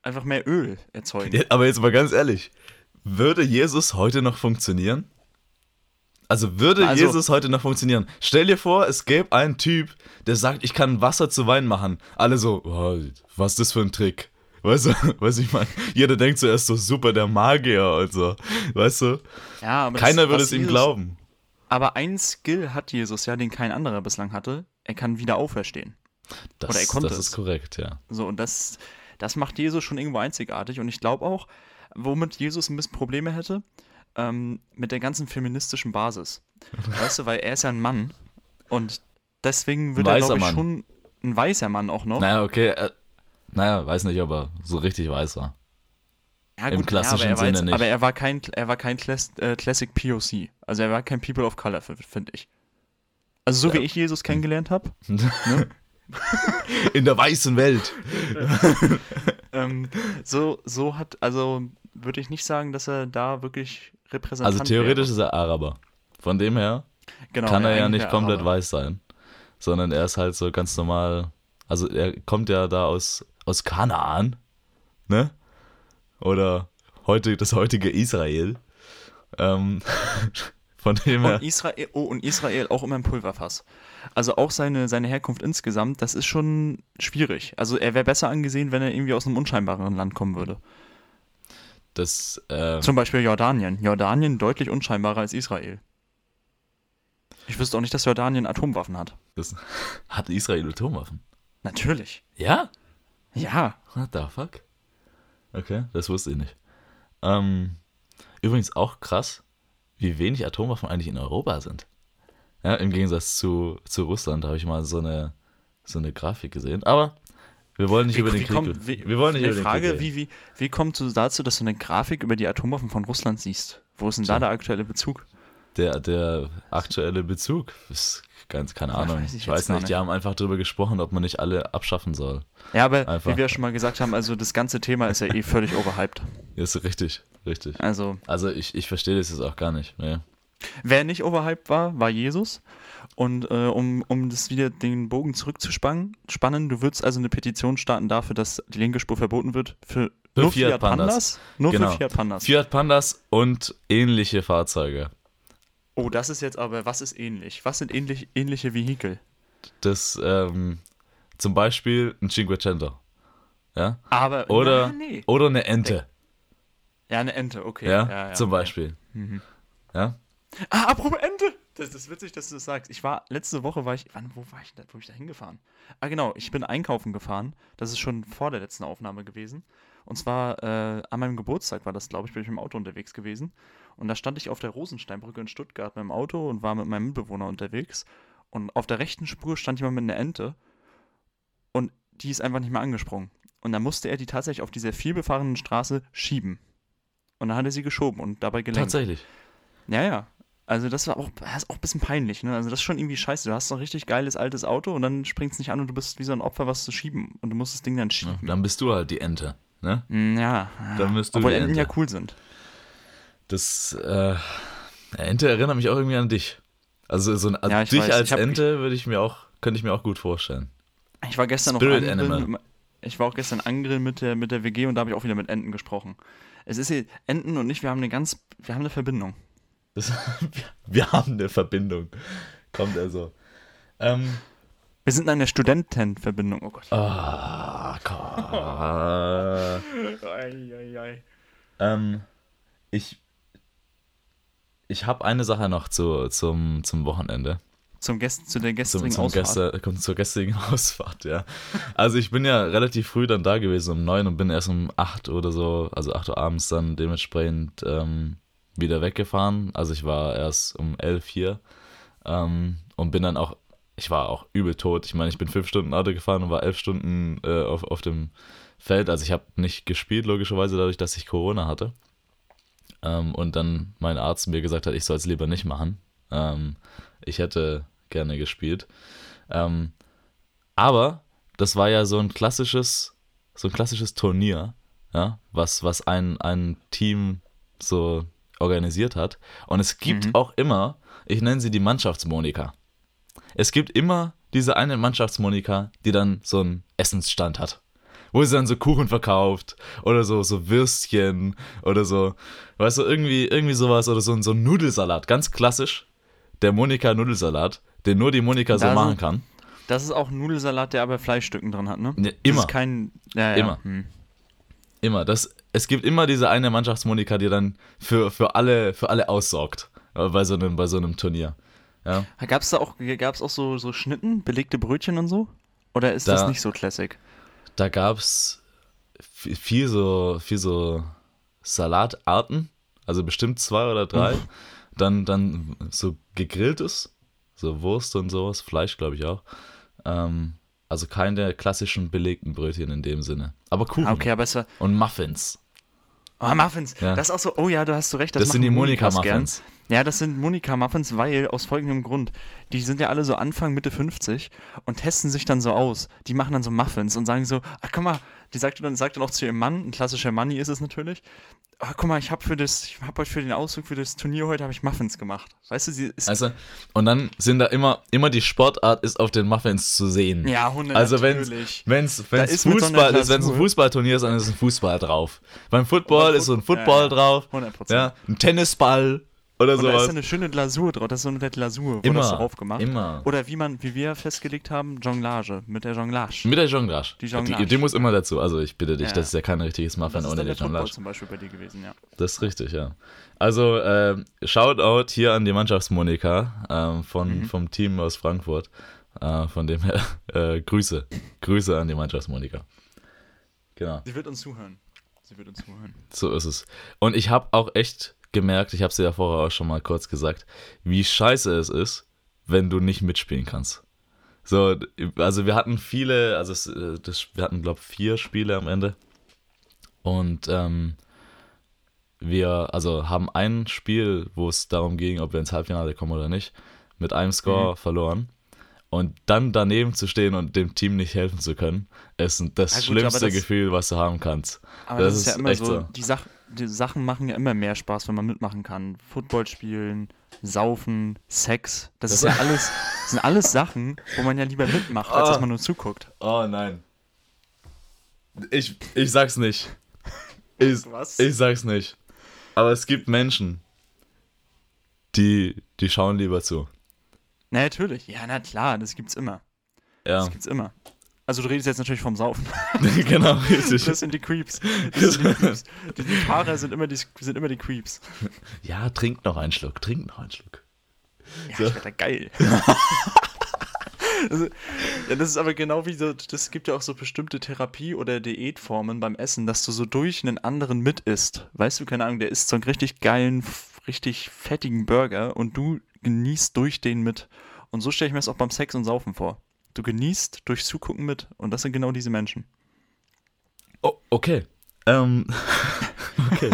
einfach mehr Öl erzeugen. Ja, aber jetzt mal ganz ehrlich. Würde Jesus heute noch funktionieren? Also würde Also- Jesus heute noch funktionieren? Stell dir vor, es gäbe einen Typ, der sagt, ich kann Wasser zu Wein machen. Alle so, oh, was ist das für ein Trick? Weißt du, weißt du, ich meine, jeder denkt zuerst so super der Magier und so. Weißt du? Ja, aber Keiner würde es ihm Jesus- glauben. Aber ein Skill hat Jesus ja, den kein anderer bislang hatte. Er kann wieder auferstehen. Das, Oder er konnte das es. ist korrekt, ja. So, und das, das macht Jesus schon irgendwo einzigartig. Und ich glaube auch, womit Jesus ein bisschen Probleme hätte, ähm, mit der ganzen feministischen Basis. weißt du, weil er ist ja ein Mann. Und deswegen wird Ein er, glaube ich, Mann. schon ein weißer Mann auch noch. Naja, okay. Naja, weiß nicht, ob er so richtig weiß war. Ja, Im klassischen aber er war Sinne jetzt, nicht. Aber er war kein, er war kein Class, äh, Classic POC. Also er war kein People of Color, finde ich. Also so Ja. wie ich Jesus kennengelernt habe. In der weißen Welt. ähm, so, so hat, also würde ich nicht sagen, dass er da wirklich Repräsentant Also theoretisch wäre. ist er Araber. Von dem her genau, kann er ja nicht komplett Araber. weiß sein, sondern er ist halt so ganz normal. Also er kommt ja da aus, aus Kanaan, ne? Oder heute das heutige Israel. Ähm, von dem her. Und Israel, oh, und Israel auch immer ein Pulverfass. Also auch seine, seine Herkunft insgesamt, das ist schon schwierig. Also er wäre besser angesehen, wenn er irgendwie aus einem unscheinbareren Land kommen würde. Das, äh, Zum Beispiel Jordanien. Jordanien deutlich unscheinbarer als Israel. Ich wüsste auch nicht, dass Jordanien Atomwaffen hat. das hat Israel Atomwaffen. Natürlich. Ja? Ja. What the fuck? Okay, das wusste ich nicht. Ähm, übrigens auch krass, wie wenig Atomwaffen eigentlich in Europa sind. Ja, im Gegensatz zu, zu Russland habe ich mal so eine, so eine Grafik gesehen. Aber wir wollen nicht über den Krieg. kommt, wie, wir wollen nicht die über den Frage, Krieg. reden. wie, wie, wie kommst du dazu, dass du eine Grafik über die Atomwaffen von Russland siehst? Wo ist denn da Tja. der aktuelle Bezug? Der, der aktuelle Bezug ist ganz, keine Ahnung. weiß ich ich weiß nicht, die haben einfach darüber gesprochen, ob man nicht alle abschaffen soll. Ja, aber Einfach. wie wir schon mal gesagt haben, also das ganze Thema ist ja eh völlig overhyped. Ist richtig, richtig. Also, Also ich, ich verstehe das jetzt auch gar nicht. Nee. wer nicht overhyped war, war Jesus. Und äh, um, um das wieder den Bogen zurückzuspannen, spannen, du würdest also eine Petition starten dafür, dass die linke Spur verboten wird für, Für nur Fiat Fiat Pandas. Pandas? Nur Genau. für Fiat Pandas. Fiat Pandas und ähnliche Fahrzeuge. Oh, das ist jetzt aber, was ist ähnlich? Was sind ähnlich, ähnliche Vehikel? Das, ähm, zum Beispiel ein Cinquecento. Ja? Aber, Oder, na, nee. oder eine Ente. Ja, eine Ente, okay. Ja, ja, ja zum okay. Beispiel. Mhm. Ja? Ah, apropos Ente! Das, ist witzig, dass du das sagst. Ich war, letzte Woche war ich, wann, wo war ich da, wo bin ich da hingefahren? Ah, genau, ich bin einkaufen gefahren. Das ist schon vor der letzten Aufnahme gewesen. Und zwar äh, an meinem Geburtstag war das, glaube ich, bin ich mit dem Auto unterwegs gewesen. Und da stand ich auf der Rosensteinbrücke in Stuttgart mit dem Auto und war mit meinem Mitbewohner unterwegs. Und auf der rechten Spur stand jemand mit einer Ente. Und die ist einfach nicht mehr angesprungen. Und dann musste er die tatsächlich auf dieser vielbefahrenen Straße schieben. Und dann hat er sie geschoben und dabei gelenkt. Tatsächlich. Ja, ja. Also das war auch, das ist auch ein bisschen peinlich, ne? Also das ist schon irgendwie scheiße. Du hast so ein richtig geiles altes Auto und dann springt es nicht an und du bist wie so ein Opfer, was zu schieben. Und du musst das Ding dann Ja, schieben. dann bist du halt die Ente. ne? Mm, Ja. Dann bist du Obwohl die Enten ja Ente. cool sind. Das, äh, Ente erinnert mich auch irgendwie an dich. Also so ein, Ja, ich dich weiß. als Ich hab- Ente würde ich mir auch, könnte ich mir auch gut vorstellen. Ich war gestern Spirit noch angrillen Animal. Ich war auch gestern angrillen mit der, mit der WG und da habe ich auch wieder mit Enten gesprochen. Es ist hier, Enten und ich, wir haben eine ganz, wir haben eine Verbindung. Das, wir, haben eine Verbindung. Kommt also. Ähm, Wir sind in einer Studentenverbindung. Oh Gott. ah, Gott. ähm, ich ich habe eine Sache noch zu, zum, zum Wochenende. Zum Gäst, zu der Zum, gestrigen zum Ausfahrt. Gäste, zur gestrigen Ausfahrt, ja. Also ich bin ja relativ früh dann da gewesen, um neun und bin erst um acht oder so, also acht Uhr abends dann dementsprechend ähm, wieder weggefahren. Also ich war erst um elf hier ähm, und bin dann auch, ich war auch übel tot. Ich meine, ich bin fünf Stunden Auto gefahren und war elf Stunden äh, auf, auf dem Feld. Also ich habe nicht gespielt, logischerweise, dadurch, dass ich Corona hatte. Ähm, und dann mein Arzt mir gesagt hat, ich soll es lieber nicht machen. Ähm, ich hätte gerne gespielt. Ähm, aber das war ja so ein klassisches, so ein klassisches Turnier, ja, was, was ein, ein Team so organisiert hat. Und es gibt Mhm. auch immer, ich nenne sie die Mannschaftsmonika. Es gibt immer diese eine Mannschaftsmonika, die dann so einen Essensstand hat. Wo sie dann so Kuchen verkauft oder so, so Würstchen oder so, weißt du, irgendwie, irgendwie sowas oder so, ein- so ein Nudelsalat, ganz klassisch. Der Monika-Nudelsalat, den nur die Monika so machen kann. Das ist auch ein Nudelsalat, der aber Fleischstücken drin hat, ne? Das immer. ist kein. Ja, ja. Immer. Hm. Immer. Das, es gibt immer diese eine Mannschaftsmonika, die dann für, für, alle, für alle aussorgt. äh, Bei so einem, bei so einem Turnier. Ja. Gab es da auch, gab's auch so, so Schnitten, belegte Brötchen und so? Oder ist das Da- nicht so Classic? Da gab es viel so, viel so Salatarten, also bestimmt zwei oder drei. Dann, dann so gegrilltes, so Wurst und sowas, Fleisch glaube ich auch. Ähm, also keine klassischen belegten Brötchen in dem Sinne. Aber Kuchen Ah, Okay, aber und Muffins. Oh, Muffins. Ja. Das ist auch so. Oh ja, du hast so recht. Das, Das, sind die Monika-Muffins. Ja, das sind Monika-Muffins, weil aus folgendem Grund. Die sind ja alle so Anfang, Mitte 50 und testen sich dann so aus. Die machen dann so Muffins und sagen so: Ach, guck mal, die sagt dann, sagt dann auch zu ihrem Mann, ein klassischer Money ist es natürlich. Ach, guck mal, ich habe für das, ich habe euch für den Ausflug für das Turnier heute habe ich Muffins gemacht. Weißt du, sie ist Also, und dann sind da immer, immer die Sportart ist auf den Muffins zu sehen. ja, Hunde Also wenn so einer Fußball ist, wenn es ein. Fußballturnier ist, dann ist ein Fußball drauf. Beim Football beim ist so ein Foot- Football ja. drauf. 100%. Ja, ein Tennisball oder Und da ist ja eine schöne Glasur drauf. Das ist so eine Glasur, wo Immer, das drauf gemacht. immer. Oder wie man, wie wir festgelegt haben, Jonglage mit der Jonglage. Mit der Jonglage. Die Jonglage. Die, die muss immer dazu. Also ich bitte dich, Ja. das ist ja kein richtiges Muffin das ist ohne der Football Jonglage. zum Beispiel bei dir gewesen, ja. Das ist richtig, ja. Also ähm, Shoutout hier an die Mannschaftsmonika ähm, von, Mhm. vom Team aus Frankfurt. Äh, von dem her äh, Grüße. Grüße an die Mannschaftsmonika. Genau. Sie wird uns zuhören. Sie wird uns zuhören. So ist es. Und ich habe auch echt gemerkt, ich habe es dir ja vorher auch schon mal kurz gesagt, wie scheiße es ist, wenn du nicht mitspielen kannst. So, also wir hatten viele, also es, äh, das, wir hatten, glaube ich, vier Spiele am Ende. Und ähm, wir, also haben ein Spiel, wo es darum ging, ob wir ins Halbfinale kommen oder nicht, mit einem Score verloren. Und dann daneben zu stehen und dem Team nicht helfen zu können, ist das Ja, gut, schlimmste das- Gefühl, was du haben kannst. Aber Das das, ist ja ist immer echt so, so. Die, Sach die Sachen machen ja immer mehr Spaß, wenn man mitmachen kann. Football spielen, saufen, Sex, das, ist ja alles, das sind alles Sachen, wo man ja lieber mitmacht, als Ah. dass man nur zuguckt. Oh nein. Ich, ich sag's nicht. Ich, Was? ich sag's nicht. Aber es gibt Menschen, die, die schauen lieber zu. Na, natürlich. Ja, na klar, das gibt's immer. Ja, Das gibt's immer. Also du redest jetzt natürlich vom Saufen. genau, richtig. Das sind die Creeps. Das sind die Creeps. Die, die Fahrer sind immer die, sind immer die Creeps. Ja, trink noch einen Schluck, trink noch einen Schluck. Ja, So. ich werde da geil. also, ja, das ist aber genau wie so, das gibt ja auch so bestimmte Therapie- oder Diätformen beim Essen, dass du so durch einen anderen mit isst. Weißt du, keine Ahnung, der isst so einen richtig geilen, richtig fettigen Burger und du genießt durch den mit. Und so stelle ich mir das auch beim Sex und Saufen vor. Du genießt durch Zugucken mit und das sind genau diese Menschen. Oh, okay. Ähm, okay.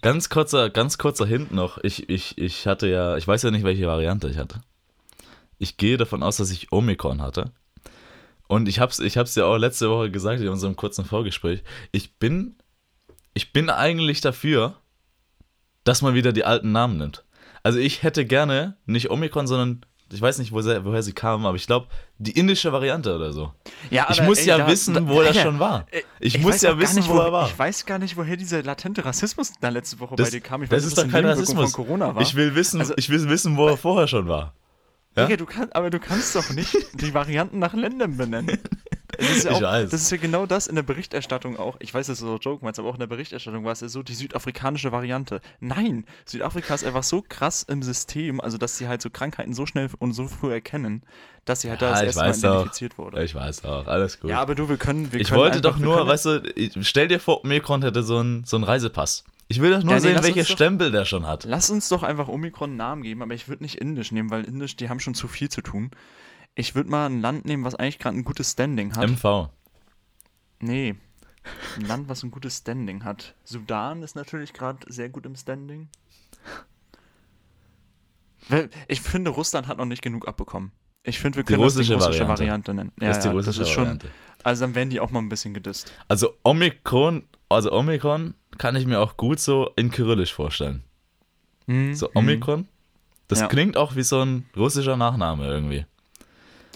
ganz kurzer, ganz kurzer Hint noch. Ich, ich, ich hatte ja, ich weiß ja nicht, welche Variante ich hatte. Ich gehe davon aus, dass ich Omikron hatte. Und ich hab's, ich hab's ja auch letzte Woche gesagt in unserem kurzen Vorgespräch. Ich bin, ich bin eigentlich dafür, dass man wieder die alten Namen nimmt. Also ich hätte gerne nicht Omikron, sondern ich weiß nicht, woher, woher sie kamen, aber ich glaube, die indische Variante oder so. Ja, ich aber, muss ey, ja da- wissen, da- wo er Alter, schon war. äh, Ich, muss weiß ja wissen, nicht, wo er war. Ich weiß gar nicht, woher dieser latente Rassismus da letzte Woche Das, bei dir kam. Ich das weiß ist doch kein Rassismus. Von Corona war. Ich will wissen, Also- ich will wissen, wo er vorher schon war. Ja? Digga, du kannst, aber du kannst doch nicht die Varianten nach Ländern benennen. Das ist, ja Ich auch, weiß. das ist ja genau das in der Berichterstattung auch. Ich weiß, das ist so Joke, meinst, aber auch in der Berichterstattung war es ja so die südafrikanische Variante. Nein, Südafrika ist einfach so krass im System, also dass sie halt so Krankheiten so schnell und so früh erkennen, dass sie halt da Ja, das ich erste Mal identifiziert wurde. Ich weiß auch, alles gut. Ja, aber du, wir können. Wir ich können wollte einfach, doch nur, können, weißt du, stell dir vor, Omikron hätte so einen so einen Reisepass. Ich will doch nur Ja, nee, sehen, welche doch- Stempel der schon hat. Lass uns doch einfach Omikron einen Namen geben, aber ich würde nicht Indisch nehmen, weil Indisch, die haben schon zu viel zu tun. Ich würde mal ein Land nehmen, was eigentlich gerade ein gutes Standing hat. MV. Nee. Ein Land, was ein gutes Standing hat. Sudan ist natürlich gerade sehr gut im Standing. Ich finde, Russland hat noch nicht genug abbekommen. Ich finde, wir Die können das die russische russische Variante. Variante, nennen. Das ist die ja, russische das ist schon, Variante. Also dann werden die auch mal ein bisschen gedisst. Also Omikron, also Omikron kann ich mir auch gut so in Kyrillisch vorstellen. Mhm. So Omikron, das Ja. klingt auch wie so ein russischer Nachname irgendwie.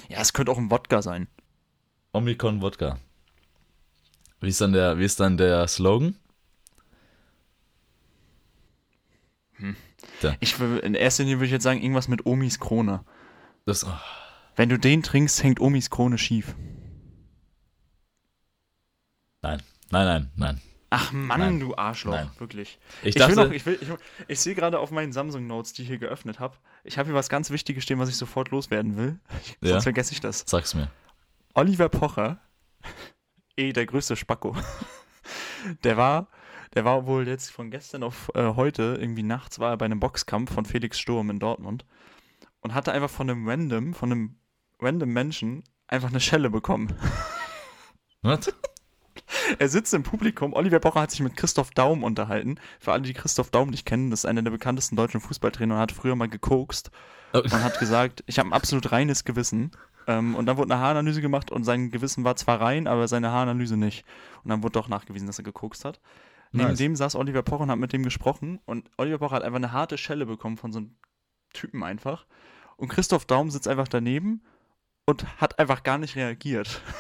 Ja, es könnte auch ein Wodka sein. Omikron Wodka. Wie ist dann der, wie ist dann der Slogan? Ich, wür- in erster Linie würde ich jetzt sagen, irgendwas mit Omis Krone. Das, oh, Wenn du den trinkst, hängt Omis Krone schief. nein, nein, nein, nein. Ach Mann, Nein. du Arschloch, Nein. wirklich. Ich Ich, dachte, will noch, ich, will, ich, ich sehe gerade auf meinen Samsung Notes, die ich hier geöffnet habe. Ich habe hier was ganz Wichtiges stehen, was ich sofort loswerden will. Ja. Sonst vergesse ich das. sag's mir. Oliver Pocher, eh der größte Spacko, der war, der war wohl jetzt von gestern auf äh, heute, irgendwie nachts war er bei einem Boxkampf von Felix Sturm in Dortmund und hatte einfach von einem random, von einem random Menschen einfach eine Schelle bekommen. Was? Er sitzt im Publikum. Oliver Pocher hat sich mit Christoph Daum unterhalten. Für alle, die Christoph Daum nicht kennen, das ist einer der bekanntesten deutschen Fußballtrainer und hat früher mal gekokst Oh. und hat gesagt, ich habe ein absolut reines Gewissen. Ähm, und dann wurde eine Haaranalyse gemacht und sein Gewissen war zwar rein, aber seine Haaranalyse nicht. Und dann wurde doch nachgewiesen, dass er gekokst hat. Neben Nice. dem saß Oliver Pocher und hat mit dem gesprochen und Oliver Pocher hat einfach eine harte Schelle bekommen von so einem Typen einfach. Und Christoph Daum sitzt einfach daneben und hat einfach gar nicht reagiert.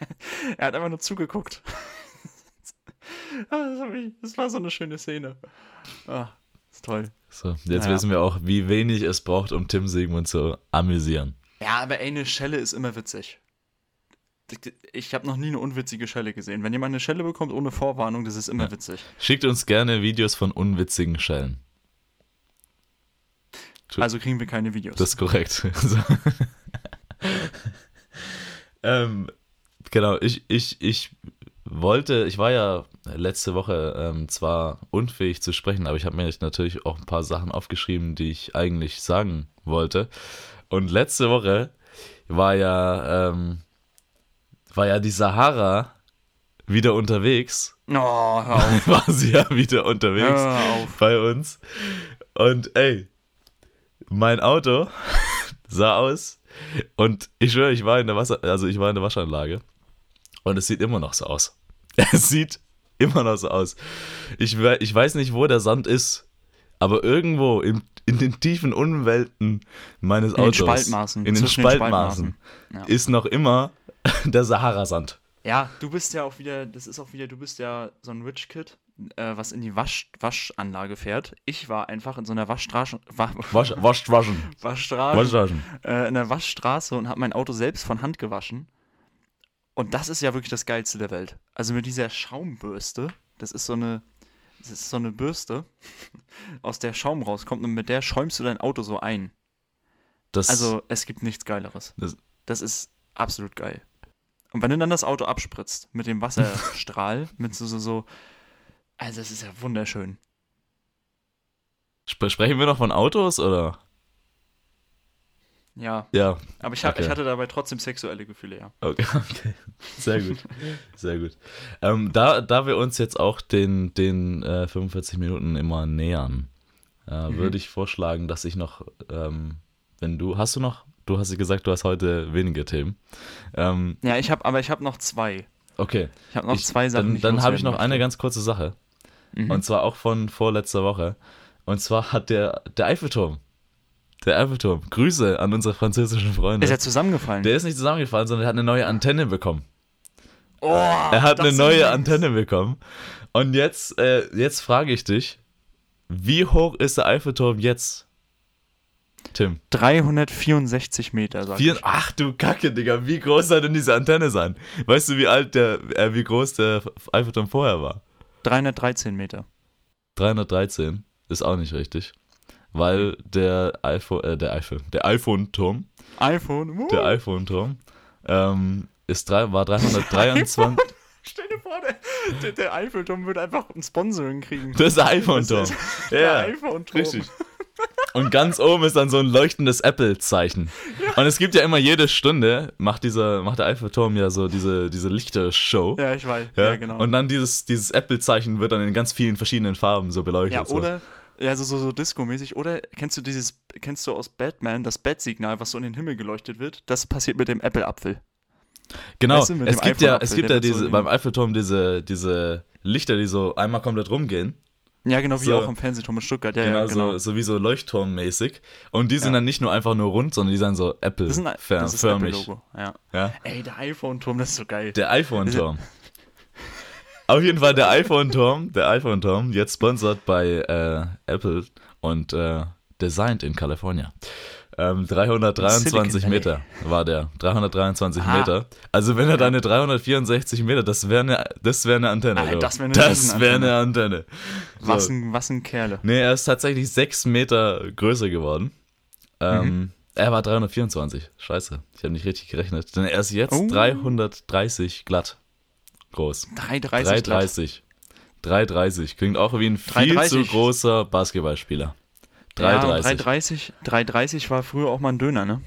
er hat einfach nur zugeguckt. Ah, das, war so eine schöne Szene. Ah, ist toll. So, jetzt Naja. wissen wir auch, wie wenig es braucht, um Tim Sigmund zu amüsieren. Ja, aber ey, eine Schelle ist immer witzig. Ich habe noch nie eine unwitzige Schelle gesehen. Wenn jemand eine Schelle bekommt ohne Vorwarnung, das ist immer Ja. witzig. Schickt uns gerne Videos von unwitzigen Schellen. Also kriegen wir keine Videos. Das ist korrekt. Ähm, genau, ich, ich, ich wollte, ich war ja letzte Woche ähm, zwar unfähig zu sprechen, aber ich habe mir natürlich auch ein paar Sachen aufgeschrieben, die ich eigentlich sagen wollte. Und letzte Woche war ja, ähm, war ja die Sahara wieder unterwegs. oh, war sie ja wieder unterwegs bei uns. Und ey, mein Auto sah aus und ich schwöre, ich war in der Wasser, also ich war in der Waschanlage und es sieht immer noch so aus. Es sieht immer noch so aus. Ich, ich weiß nicht, wo der Sand ist, aber irgendwo im, in den tiefen Umwelten meines In den Autos, Spaltmaßen. in den den Spaltmaßen, Ja. ist noch immer der Sahara-Sand. Ja, du bist ja auch wieder, das ist auch wieder, du bist ja so ein Rich Kid, äh, was in die Wasch, Waschanlage fährt. Ich war einfach in so einer Waschstraße, Wa Wasch, wasch, waschen. Waschstraße, Wasch, waschen. äh, in der Waschstraße und habe mein Auto selbst von Hand gewaschen. Und das ist ja wirklich das Geilste der Welt. Also mit dieser Schaumbürste, das ist so eine, das ist so eine Bürste, aus der Schaum rauskommt und mit der schäumst du dein Auto so ein. Das, Also es gibt nichts Geileres. Das- Das ist absolut geil. Und wenn du dann das Auto abspritzt mit dem Wasserstrahl, mit so, so, so, also es ist ja wunderschön. Spre- Sprechen wir noch von Autos oder? Ja, Ja, aber ich, Okay. ich hatte dabei trotzdem sexuelle Gefühle, ja. okay, okay. Sehr gut. Sehr gut. Ähm, da, da wir uns jetzt auch den, den äh, 45 Minuten immer nähern, äh, Mhm. würde ich vorschlagen, dass ich noch, ähm, wenn du, hast du noch du hast gesagt, du hast heute weniger Themen. Ähm, Ja, ich habe, aber ich habe noch zwei. okay. Ich habe noch Ich- zwei Sachen. Dann, dann habe ich noch eine ganz kurze Sache. Mhm. Und zwar auch von vorletzter Woche. Und zwar hat der, der Eiffelturm. Der Eiffelturm. Grüße an unsere französischen Freunde. Ist er zusammengefallen? der ist nicht zusammengefallen, sondern er hat eine neue Antenne bekommen. oh, Er hat eine neue Links. Antenne bekommen. Und jetzt, äh, jetzt frage ich dich, wie hoch ist der Eiffelturm jetzt? Tim. 364 Meter, sag Vier, ich. ach du Kacke, Digga, wie groß soll denn diese Antenne sein? Weißt du, wie alt der, äh, wie groß der Eiffelturm vorher war? 313 Meter. 313 ist auch nicht richtig. Weil der iPhone, äh, der iPhone, der iPhone-Turm, iPhone. Uh, der iPhone-Turm, ähm, ist drei, war 323. Stell dir vor, der, der, der Eiffelturm würde einfach ein Sponsoring kriegen. Das iPhone-Turm. Ist Der Ja, iPhone-Turm. richtig. Und ganz oben ist dann so ein leuchtendes Apple-Zeichen. Und es gibt ja immer jede Stunde, macht dieser, macht der Eiffelturm ja so diese, diese Lichtershow. Ja, ich weiß. Ja, Ja, genau. Und dann dieses, dieses Apple-Zeichen wird dann in ganz vielen verschiedenen Farben so beleuchtet. ja, so. oder, ja, so, so, so Disco-mäßig. Oder kennst du dieses, kennst du aus Batman das Bat-Signal, was so in den Himmel geleuchtet wird? Das passiert mit dem Apple-Apfel. Genau, Weißt du, es gibt ja, es gibt ja so diese, in- beim Eiffelturm diese, diese Lichter, die so einmal komplett rumgehen. Ja, genau, wie So. auch am Fernsehturm in Stuttgart. Ja, genau, ja, genau. So, so wie so Leuchtturmmäßig. Und die sind Ja. dann nicht nur einfach nur rund, sondern die sind so Apple-förmig. das ist ein Apple-Logo. Ja. ja? Ey, der iPhone-Turm, das ist so geil. Der iPhone-Turm. Auf jeden Fall der iPhone-Turm, der iPhone-Turm, jetzt sponsert bei äh, Apple und äh, designed in California. Ähm, 323 Silicon Valley. Meter war der. 323 Ah. Meter. Also wenn er deine 364 Meter, das wäre eine, das wäre eine Antenne. Ah, das wär eine das wäre eine. Antenne. So. was, ein, was ein Kerle. Nee, er ist tatsächlich 6 Meter größer geworden. Ähm, Mhm. Er war 324. Scheiße, ich habe nicht richtig gerechnet. Denn er ist jetzt Oh. 330 glatt groß. 330. 330. 330. Klingt auch wie ein viel 330. zu großer Basketballspieler. Ja, 330. 330. 330 war früher auch mal ein Döner, ne?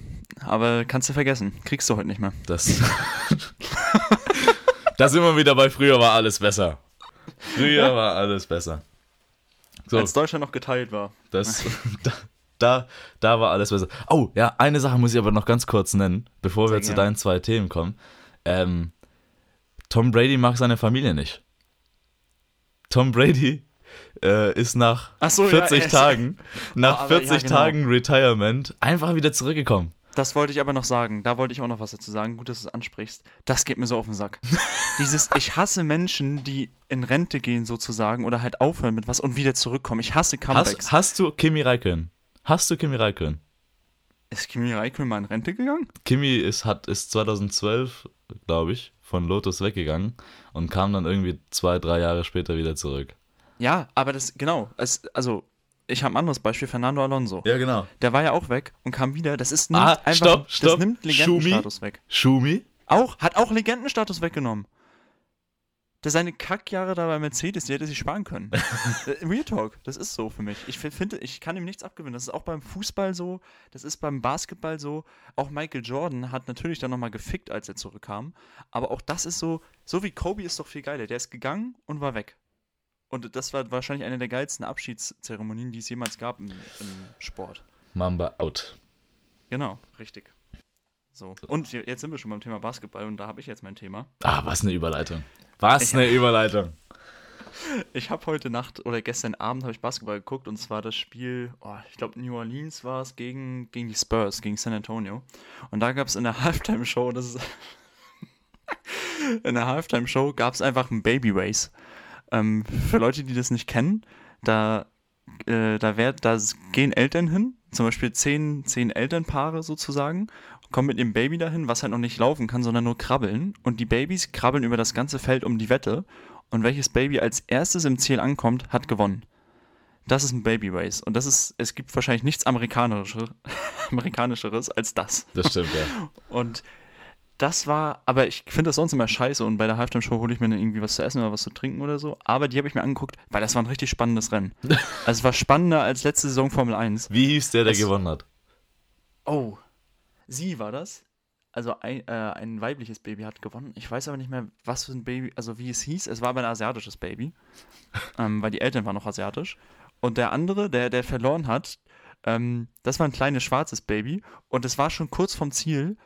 Aber kannst du vergessen. Kriegst du heute nicht mehr. Das. da sind wir wieder bei früher war alles besser. Früher war alles besser. So, Als Deutschland noch geteilt war. das. Da, da, da war alles besser. Oh, ja, eine Sache muss ich aber noch ganz kurz nennen, bevor wir Sehr zu gerne. deinen zwei Themen kommen. Ähm, Tom Brady mag seine Familie nicht. Tom Brady äh, ist nach Ach so, ja, 40 er ist- Tagen, nach aber ja, 40 genau. Tagen Retirement einfach wieder zurückgekommen. Das wollte ich aber noch sagen. Da wollte ich auch noch was dazu sagen. Gut, dass du es ansprichst. Das geht mir so auf den Sack. Dieses, ich hasse Menschen, die in Rente gehen sozusagen oder halt aufhören mit was und wieder zurückkommen. Ich hasse Comebacks. Hast, hast du Kimi Räikkönen? Hast du Kimi Räikkönen? Ist Kimi Räikkönen mal in Rente gegangen? Kimi ist, hat, ist 2012, glaube ich, von Lotus weggegangen und kam dann irgendwie zwei, drei Jahre später wieder zurück. Ja, aber das, genau. Es, also, ich habe ein anderes Beispiel, Fernando Alonso. Ja, genau. Der war ja auch weg und kam wieder. Das ist nimmt Ah, einfach, stopp, stopp. Das nimmt Legendenstatus weg. Schumi? Auch, hat auch Legendenstatus weggenommen. Der seine Kackjahre da bei Mercedes, die hätte sich sparen können. Äh, Real Talk, das ist so für mich. Ich fi- finde, ich kann ihm nichts abgewinnen. Das ist auch beim Fußball so, das ist beim Basketball so. Auch Michael Jordan hat natürlich dann nochmal gefickt, als er zurückkam. Aber auch das ist so, so wie Kobe ist doch viel geiler. Der ist gegangen und war weg. Und das war wahrscheinlich eine der geilsten Abschiedszeremonien, die es jemals gab im, im Sport. Mamba out. Genau, richtig. So. Und je- jetzt sind wir schon beim Thema Basketball und da habe ich jetzt mein Thema. Ah, was eine Überleitung. Was eine Überleitung. Ich habe heute Nacht oder gestern Abend habe ich Basketball geguckt und zwar das Spiel, oh, ich glaube New Orleans war es gegen, gegen die Spurs, gegen San Antonio. Und da gab es in der Halftime-Show, das ist in der Halftime-Show gab es einfach ein Baby Race. Ähm, für Leute, die das nicht kennen, da, äh, da, werd, da gehen Eltern hin, zum Beispiel zehn, zehn Elternpaare sozusagen, kommen mit ihrem Baby dahin, was halt noch nicht laufen kann, sondern nur krabbeln. Und die Babys krabbeln über das ganze Feld um die Wette. Und welches Baby als erstes im Ziel ankommt, hat gewonnen. Das ist ein Baby Race. Und das ist, es gibt wahrscheinlich nichts Amerikanischer, Amerikanischeres als das. Das stimmt, ja. Und das war, aber ich finde das sonst immer scheiße und bei der Halftime-Show hole ich mir dann irgendwie was zu essen oder was zu trinken oder so. Aber die habe ich mir angeguckt, weil das war ein richtig spannendes Rennen. Also es war spannender als letzte Saison Formel 1. Wie hieß der, der Es- gewonnen hat? Oh, sie war das. Also ein, äh, ein weibliches Baby hat gewonnen. Ich weiß aber nicht mehr, was für ein Baby, also wie es hieß. Es war aber ein asiatisches Baby, ähm, weil die Eltern waren noch asiatisch. Und der andere, der, der verloren hat, Ähm, das war ein kleines schwarzes Baby und es war schon kurz vom Ziel,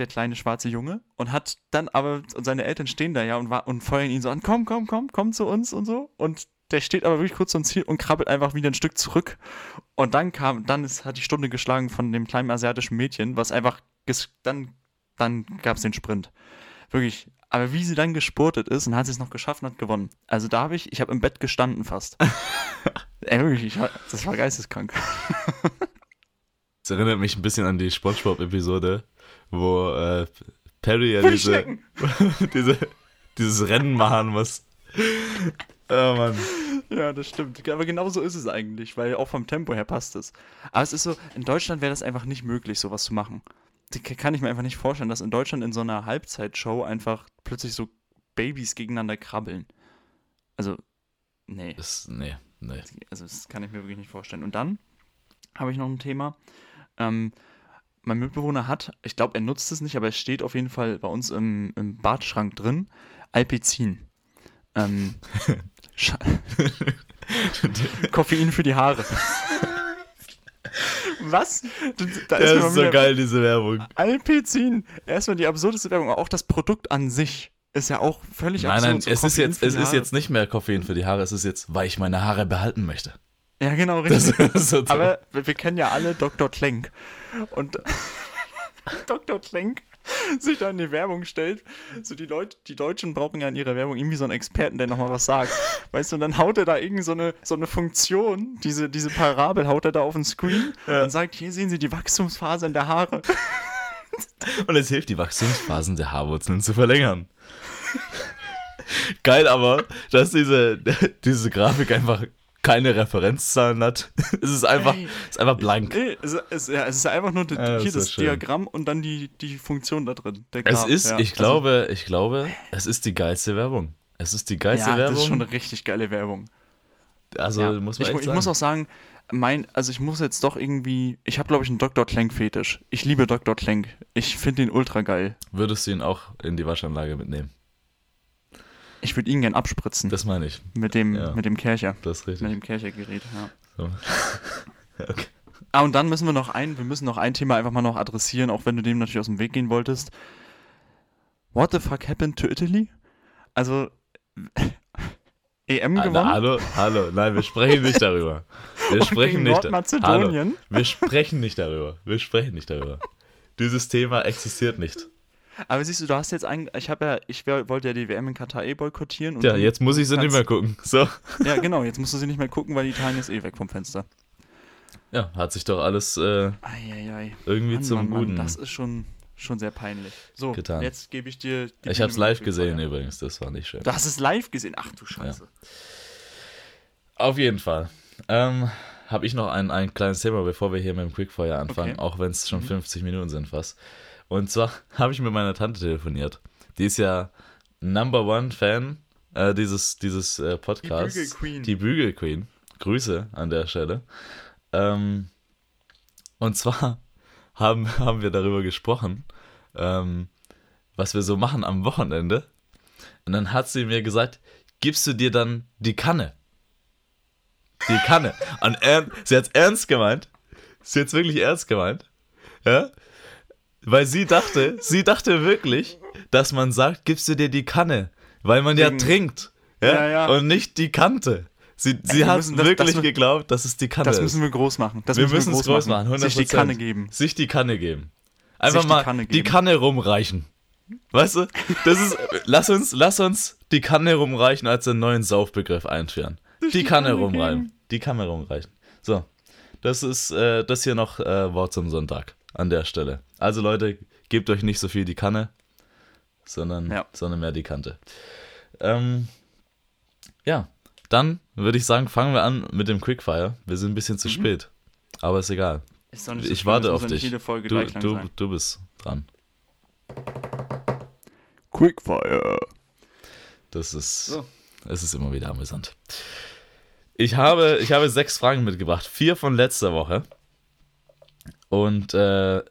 der kleine schwarze Junge, und hat dann aber, und seine Eltern stehen da ja und, war, und feuern ihn so an, komm, komm, komm, komm zu uns und so. Und der steht aber wirklich kurz zum Ziel und krabbelt einfach wieder ein Stück zurück. Und dann kam, dann ist, hat die Stunde geschlagen von dem kleinen asiatischen Mädchen, was einfach, dann, dann gab es den Sprint. Wirklich. Aber wie sie dann gespurtet ist und hat sie es noch geschafft und hat gewonnen. Also da habe ich, ich habe im Bett gestanden fast. Ey, wirklich, das war geisteskrank. Das erinnert mich ein bisschen an die Spongebob-Episode, wo äh, Perry ja diese, diese, dieses Rennen machen muss. Oh Mann. Ja, das stimmt. Aber genau so ist es eigentlich, weil auch vom Tempo her passt es. Aber es ist so, in Deutschland wäre das einfach nicht möglich, sowas zu machen. Die k- kann ich mir einfach nicht vorstellen, dass in Deutschland in so einer Halbzeitshow einfach plötzlich so Babys gegeneinander krabbeln. Also, nee. Das, nee, nee. Also, das kann ich mir wirklich nicht vorstellen. Und dann habe ich noch ein Thema. Ähm, mein Mitbewohner hat, ich glaube, er nutzt es nicht, aber es steht auf jeden Fall bei uns im, im Badschrank drin, Alpizin. Ähm, Koffein für die Haare. Was? Da Das ist mal so wieder- geil, diese Werbung. Alpizin. Erstmal die absurdeste Werbung. Auch das Produkt an sich ist ja auch völlig Nein, absurd. nein, so es ist jetzt, es ist jetzt nicht mehr Koffein für die Haare, es ist jetzt, weil ich meine Haare behalten möchte. Ja, genau, Das richtig. ist so Aber wir, wir kennen ja alle Dr. Klenk. Und Dr. Klenk sich da in die Werbung stellt. So die Leute, die Deutschen brauchen ja in ihrer Werbung irgendwie so einen Experten, der nochmal was sagt. Weißt du, und dann haut er da irgend so eine, so eine Funktion, diese, diese Parabel haut er da auf den Screen Ja. und sagt, hier sehen Sie die Wachstumsphase in der Haare. Und es hilft, die Wachstumsphasen der Haarwurzeln zu verlängern. Geil aber, dass diese, diese Grafik einfach keine Referenzzahlen hat. Es ist einfach, es ist einfach blank. Nee, es, es, ja, es ist einfach nur die, Ja, das hier das. Diagramm und dann die, die Funktion da drin. Der Es ist, ja. ich Also- glaube, ich glaube, es ist die geilste Werbung. Es ist die geilste ja, Werbung. das ist schon eine richtig geile Werbung. also Ja. muss man ich, echt ich muss auch sagen, mein, also ich muss jetzt doch irgendwie, ich habe glaube ich einen Dr. Klenk-Fetisch. Ich liebe Dr. Klenk. Ich finde ihn ultra geil. Würdest du ihn auch in die Waschanlage mitnehmen? Ich würde ihn gern abspritzen Das meine ich. mit dem, ja. mit dem Kercher, Das ist mit richtig. dem Kerchergerät. Ja. So. okay. Ah, und dann müssen wir noch ein, wir müssen noch ein Thema einfach mal noch adressieren, auch wenn du dem natürlich aus dem Weg gehen wolltest. What the fuck happened to Italy? Also EM Ah, gewonnen. hallo, hallo. Nein, wir sprechen nicht darüber. Wir sprechen nicht. Nordmazedonien. Wir sprechen nicht darüber. Wir sprechen nicht darüber. Dieses Thema existiert nicht. Aber siehst du, du hast jetzt eigentlich, ich habe ja, ich wollte ja die WM in Katar eh boykottieren. Und Ja, jetzt muss ich sie nicht mehr gucken. So. Ja, genau, jetzt musst du sie nicht mehr gucken, weil Italien ist eh weg vom Fenster. Ja, hat sich doch alles äh, irgendwie Mann, zum Mann, Mann, Guten. das ist schon, schon sehr peinlich. So, getan. jetzt gebe ich dir die ich hab's mit live gesehen Quickfire. übrigens, das war nicht schön. Du hast es live gesehen? Ach du Scheiße. Auf jeden Fall. Ähm, habe ich noch ein, ein kleines Thema, bevor wir hier mit dem Quickfire anfangen, Okay. auch wenn es schon Mhm. 50 Minuten sind fast. Und zwar habe ich mit meiner Tante telefoniert. Die ist ja Number One Fan äh, dieses, dieses äh, Podcasts. Die Bügelqueen. Die Bügel Queen. Grüße an der Stelle. Ähm, und zwar haben, haben wir darüber gesprochen, ähm, was wir so machen am Wochenende. Und dann hat sie mir gesagt, gibst du dir dann die Kanne? Die Kanne. Und er, sie hat ernst gemeint. Sie hat wirklich ernst gemeint. Ja? Weil sie dachte, sie dachte wirklich, dass man sagt, gibst du dir die Kanne? Weil man ja Wegen- trinkt. Ja? Ja, ja. Und nicht die Kante. Sie, sie wir hat das- wirklich das- geglaubt, dass es die Kanne Das ist. müssen wir groß machen. Das wir müssen es groß machen, 100%. Sich die Kanne geben. Sich die Kanne geben. Einfach die mal Kanne die geben. Kanne rumreichen. Weißt du? Das ist, lass uns, lass uns die Kanne rumreichen als einen neuen Saufbegriff einführen. Die, die Kanne, Kanne rumreichen. Die Kanne rumreichen. So. Das ist, äh, das hier noch äh, Wort zum Sonntag an der Stelle. Also Leute, gebt euch nicht so viel die Kanne, sondern, Ja. sondern mehr die Kante. Ähm, ja, dann würde ich sagen, fangen wir an mit dem Quickfire. Wir sind ein bisschen zu Mhm. spät, aber ist egal. Ist doch nicht so Ich warte auf dich. Jede Folge Du, du, du bist dran. Quickfire. Das ist, So. es ist immer wieder amüsant. Ich habe, ich habe sechs Fragen mitgebracht, vier von letzter Woche. Und äh,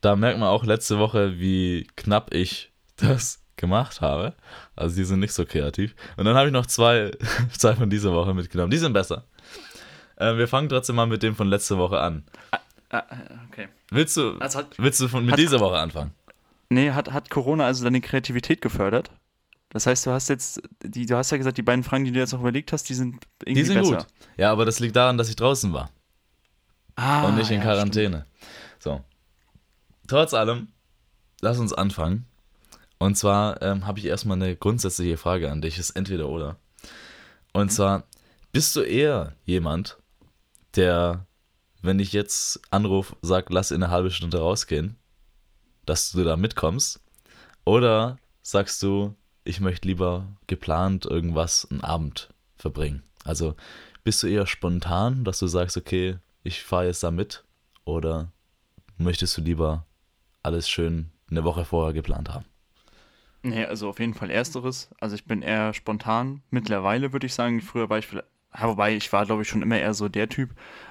da merkt man auch letzte Woche, wie knapp ich das gemacht habe. Also die sind nicht so kreativ. Und dann habe ich noch zwei, zwei von dieser Woche mitgenommen. Die sind besser. Äh, wir fangen trotzdem mal mit dem von letzter Woche an. Ah, okay. Willst du, Also hat, willst du von, mit hat- dieser Woche anfangen? nee, hat, hat Corona also deine Kreativität gefördert? Das heißt, du hast jetzt, die, du hast ja gesagt, die beiden Fragen, die du jetzt auch überlegt hast, die sind irgendwie Die sind besser. gut. Ja, aber das liegt daran, dass ich draußen war Ah, und nicht in ja, Quarantäne. So. Trotz allem, lass uns anfangen. Und zwar ähm, habe ich erstmal eine grundsätzliche Frage an dich. Ist entweder oder. Und Mhm. zwar, bist du eher jemand, der, wenn ich jetzt anrufe, sagt, lass in eine halbe Stunde rausgehen, dass du da mitkommst? Oder sagst du, ich möchte lieber geplant irgendwas einen Abend verbringen? Also bist du eher spontan, dass du sagst, okay, ich fahre jetzt da mit? Oder möchtest du lieber alles schön eine Woche vorher geplant haben? Nee, also auf jeden Fall ersteres. Also ich bin eher spontan. Mittlerweile würde ich sagen, früher war ich vielleicht, wobei ich war glaube ich schon immer eher so der Typ,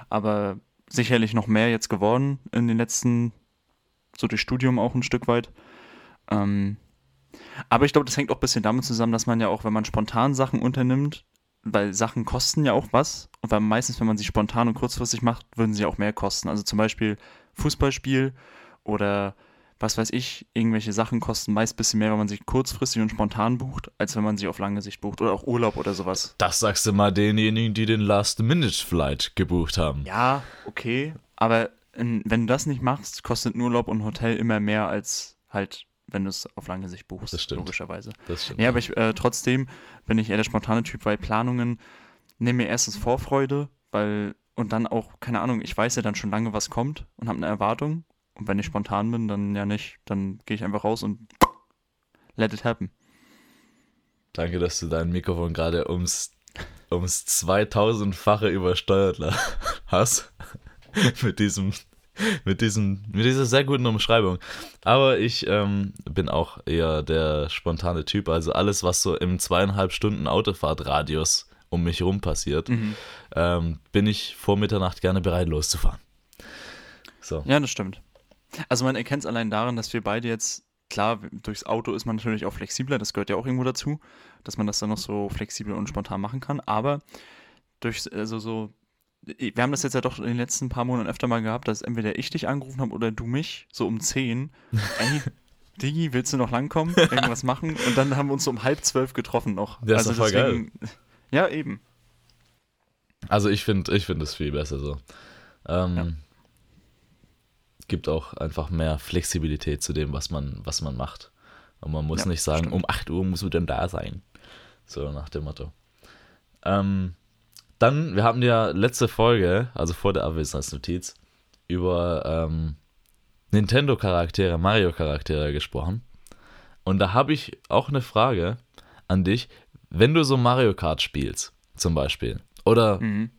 aber sicherlich noch mehr jetzt geworden in den letzten, so durch Studium auch ein Stück weit. Ähm, aber ich glaube, das hängt auch ein bisschen damit zusammen, dass man ja auch, wenn man spontan Sachen unternimmt, weil Sachen kosten ja auch was und weil meistens, wenn man sie spontan und kurzfristig macht, würden sie auch mehr kosten. Also zum Beispiel Fußballspiel oder was weiß ich, irgendwelche Sachen kosten meist ein bisschen mehr, wenn man sich kurzfristig und spontan bucht, als wenn man sie auf lange Sicht bucht oder auch Urlaub oder sowas. Das sagst du mal denjenigen, die den Last-Minute-Flight gebucht haben. Ja, okay, aber wenn du das nicht machst, kostet ein Urlaub und Hotel immer mehr als halt, wenn du es auf lange Sicht buchst, Das stimmt. logischerweise. Das stimmt. Ja, aber ich, äh, trotzdem bin ich eher der spontane Typ, weil Planungen nehmen mir erstens Vorfreude, weil und dann auch, keine Ahnung, ich weiß ja dann schon lange, was kommt und habe eine Erwartung. Und wenn ich spontan bin, dann ja nicht. Dann gehe ich einfach raus und let it happen. Danke, dass du dein Mikrofon gerade ums, ums 2000-fache übersteuert hast. mit diesem, mit diesem, mit dieser sehr guten Umschreibung. Aber ich ähm, bin auch eher der spontane Typ. Also alles, was so im zweieinhalb Stunden Autofahrtradius um mich rum passiert, ähm, bin ich vor Mitternacht gerne bereit loszufahren. So. Ja, das stimmt. Also man erkennt es allein daran, dass wir beide jetzt, klar, durchs Auto ist man natürlich auch flexibler, das gehört ja auch irgendwo dazu, dass man das dann noch so flexibel und spontan machen kann, aber durch, also so, wir haben das jetzt ja doch in den letzten paar Monaten öfter mal gehabt, dass entweder ich dich angerufen habe oder du mich, so um 10, ey, Digi, willst du noch langkommen, irgendwas machen? Und dann haben wir uns so um halb zwölf getroffen noch. Das ist doch voll geil. Ja, eben. Also ich finde ich find es viel besser so. Ähm, Ja. Gibt auch einfach mehr Flexibilität zu dem, was man, was man macht. Und man muss Ja, nicht sagen, stimmt. um 8 Uhr muss du denn da sein. So nach dem Motto. Ähm, dann, wir hatten ja letzte Folge, also vor der Abwesenheitsnotiz, über ähm, Nintendo-Charaktere, Mario-Charaktere gesprochen. Und da habe ich auch eine Frage an dich. Wenn du so Mario Kart spielst, zum Beispiel, oder Mhm.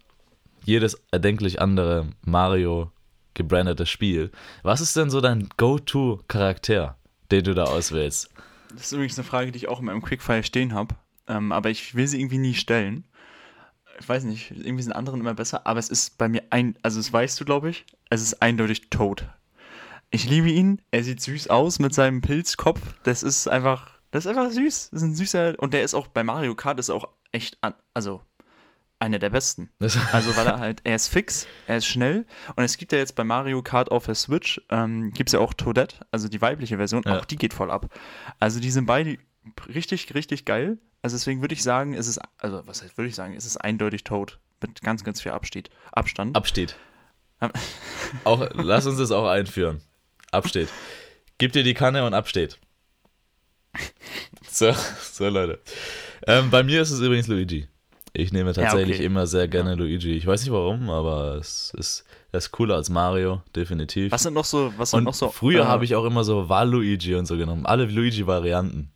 jedes erdenklich andere Mario gebrandete Spiel, was ist denn so dein Go-To-Charakter, den du da auswählst? Das ist übrigens eine Frage, die ich auch in meinem Quickfire stehen habe. Ähm, aber ich will sie irgendwie nie stellen. Ich weiß nicht, irgendwie sind anderen immer besser, aber es ist bei mir ein, also das weißt du, glaube ich, es ist eindeutig Toad. Ich liebe ihn, er sieht süß aus mit seinem Pilzkopf. Das ist einfach, das ist einfach süß. Das ist ein süßer, und der ist auch bei Mario Kart ist auch echt, an, also einer der besten. Also weil er halt, er ist fix, er ist schnell und es gibt ja jetzt bei Mario Kart auf der Switch, ähm, gibt es ja auch Toadette, also die weibliche Version, Ja. auch die geht voll ab. Also die sind beide richtig, richtig geil. Also deswegen würde ich sagen, es ist, also was heißt, würde ich sagen, es ist eindeutig Toad mit ganz, ganz viel Abstieg, Abstand. Absteht. Ab- Auch, lass uns das auch einführen. Absteht. Gib dir die Kanne und absteht. So, so Leute. Ähm, bei mir ist es übrigens Luigi. Ich nehme tatsächlich okay. immer sehr gerne Luigi. Ich weiß nicht warum, aber es ist, er ist cooler als Mario, definitiv. was sind noch so, was sind Und noch so? früher äh, habe ich auch immer so Waluigi und so genommen. Alle Luigi-Varianten.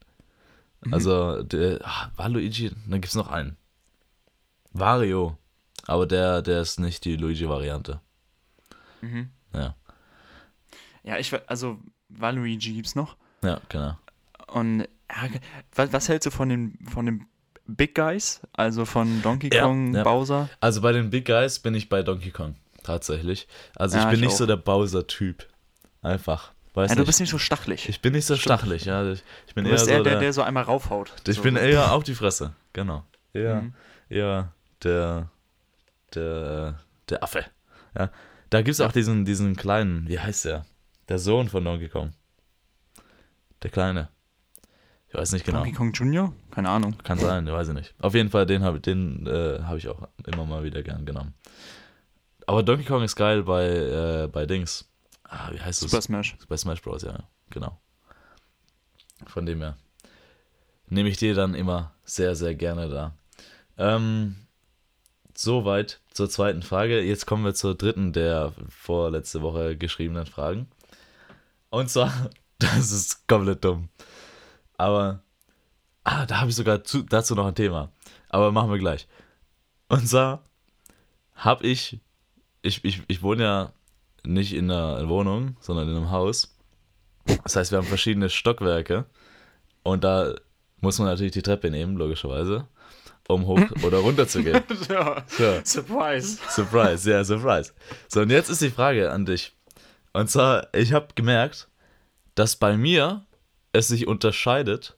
Also, der, ah, Waluigi, dann gibt es noch einen. Wario. Aber der, der ist nicht die Luigi-Variante. Mhm. Ja, Ja, ich, also Waluigi gibt's noch. ja, genau. Und ja, was, was hältst du von den, von den Big Guys? Also von Donkey Ja, Kong, ja. Bowser? Also bei den Big Guys bin ich bei Donkey Kong. Tatsächlich. Also ich Ja, bin ich nicht so auch. der Bowser-Typ. Einfach. Weiß Ja, du bist nicht so stachelig. ich bin nicht so stachelig, ja. Ich, ich bin Du eher bist so der, der, der, so einmal raufhaut. Ich so. bin eher auf die Fresse, genau. Eher, Mhm. eher der, der, der Affe. Ja. Da gibt es auch diesen, diesen kleinen, wie heißt der? Der Sohn von Donkey Kong. Der Kleine. Ich weiß nicht genau. Donkey Kong Jr.? Keine Ahnung. Kann sein, weiß ich nicht. Auf jeden Fall, den habe den, äh, hab ich auch immer mal wieder gern genommen. Aber Donkey Kong ist geil bei, äh, bei Dings. Ah, wie heißt das? Super Smash. Bei Smash Bros, ja, genau. Von dem her nehme ich dir dann immer sehr, sehr gerne da. Ähm, soweit zur zweiten Frage. Jetzt kommen wir zur dritten der vorletzte Woche geschriebenen Fragen. Und zwar, das ist komplett dumm. Aber, ah, da habe ich sogar zu, dazu noch ein Thema. Aber machen wir gleich. Und zwar habe ich, ich, ich, ich wohne ja nicht in einer Wohnung, sondern in einem Haus. Das heißt, wir haben verschiedene Stockwerke. Und da muss man natürlich die Treppe nehmen, logischerweise, um hoch oder runter zu gehen. ja. So. Surprise. Surprise, ja, Surprise. So, und jetzt ist die Frage an dich. Und zwar, ich habe gemerkt, dass bei mir es sich unterscheidet,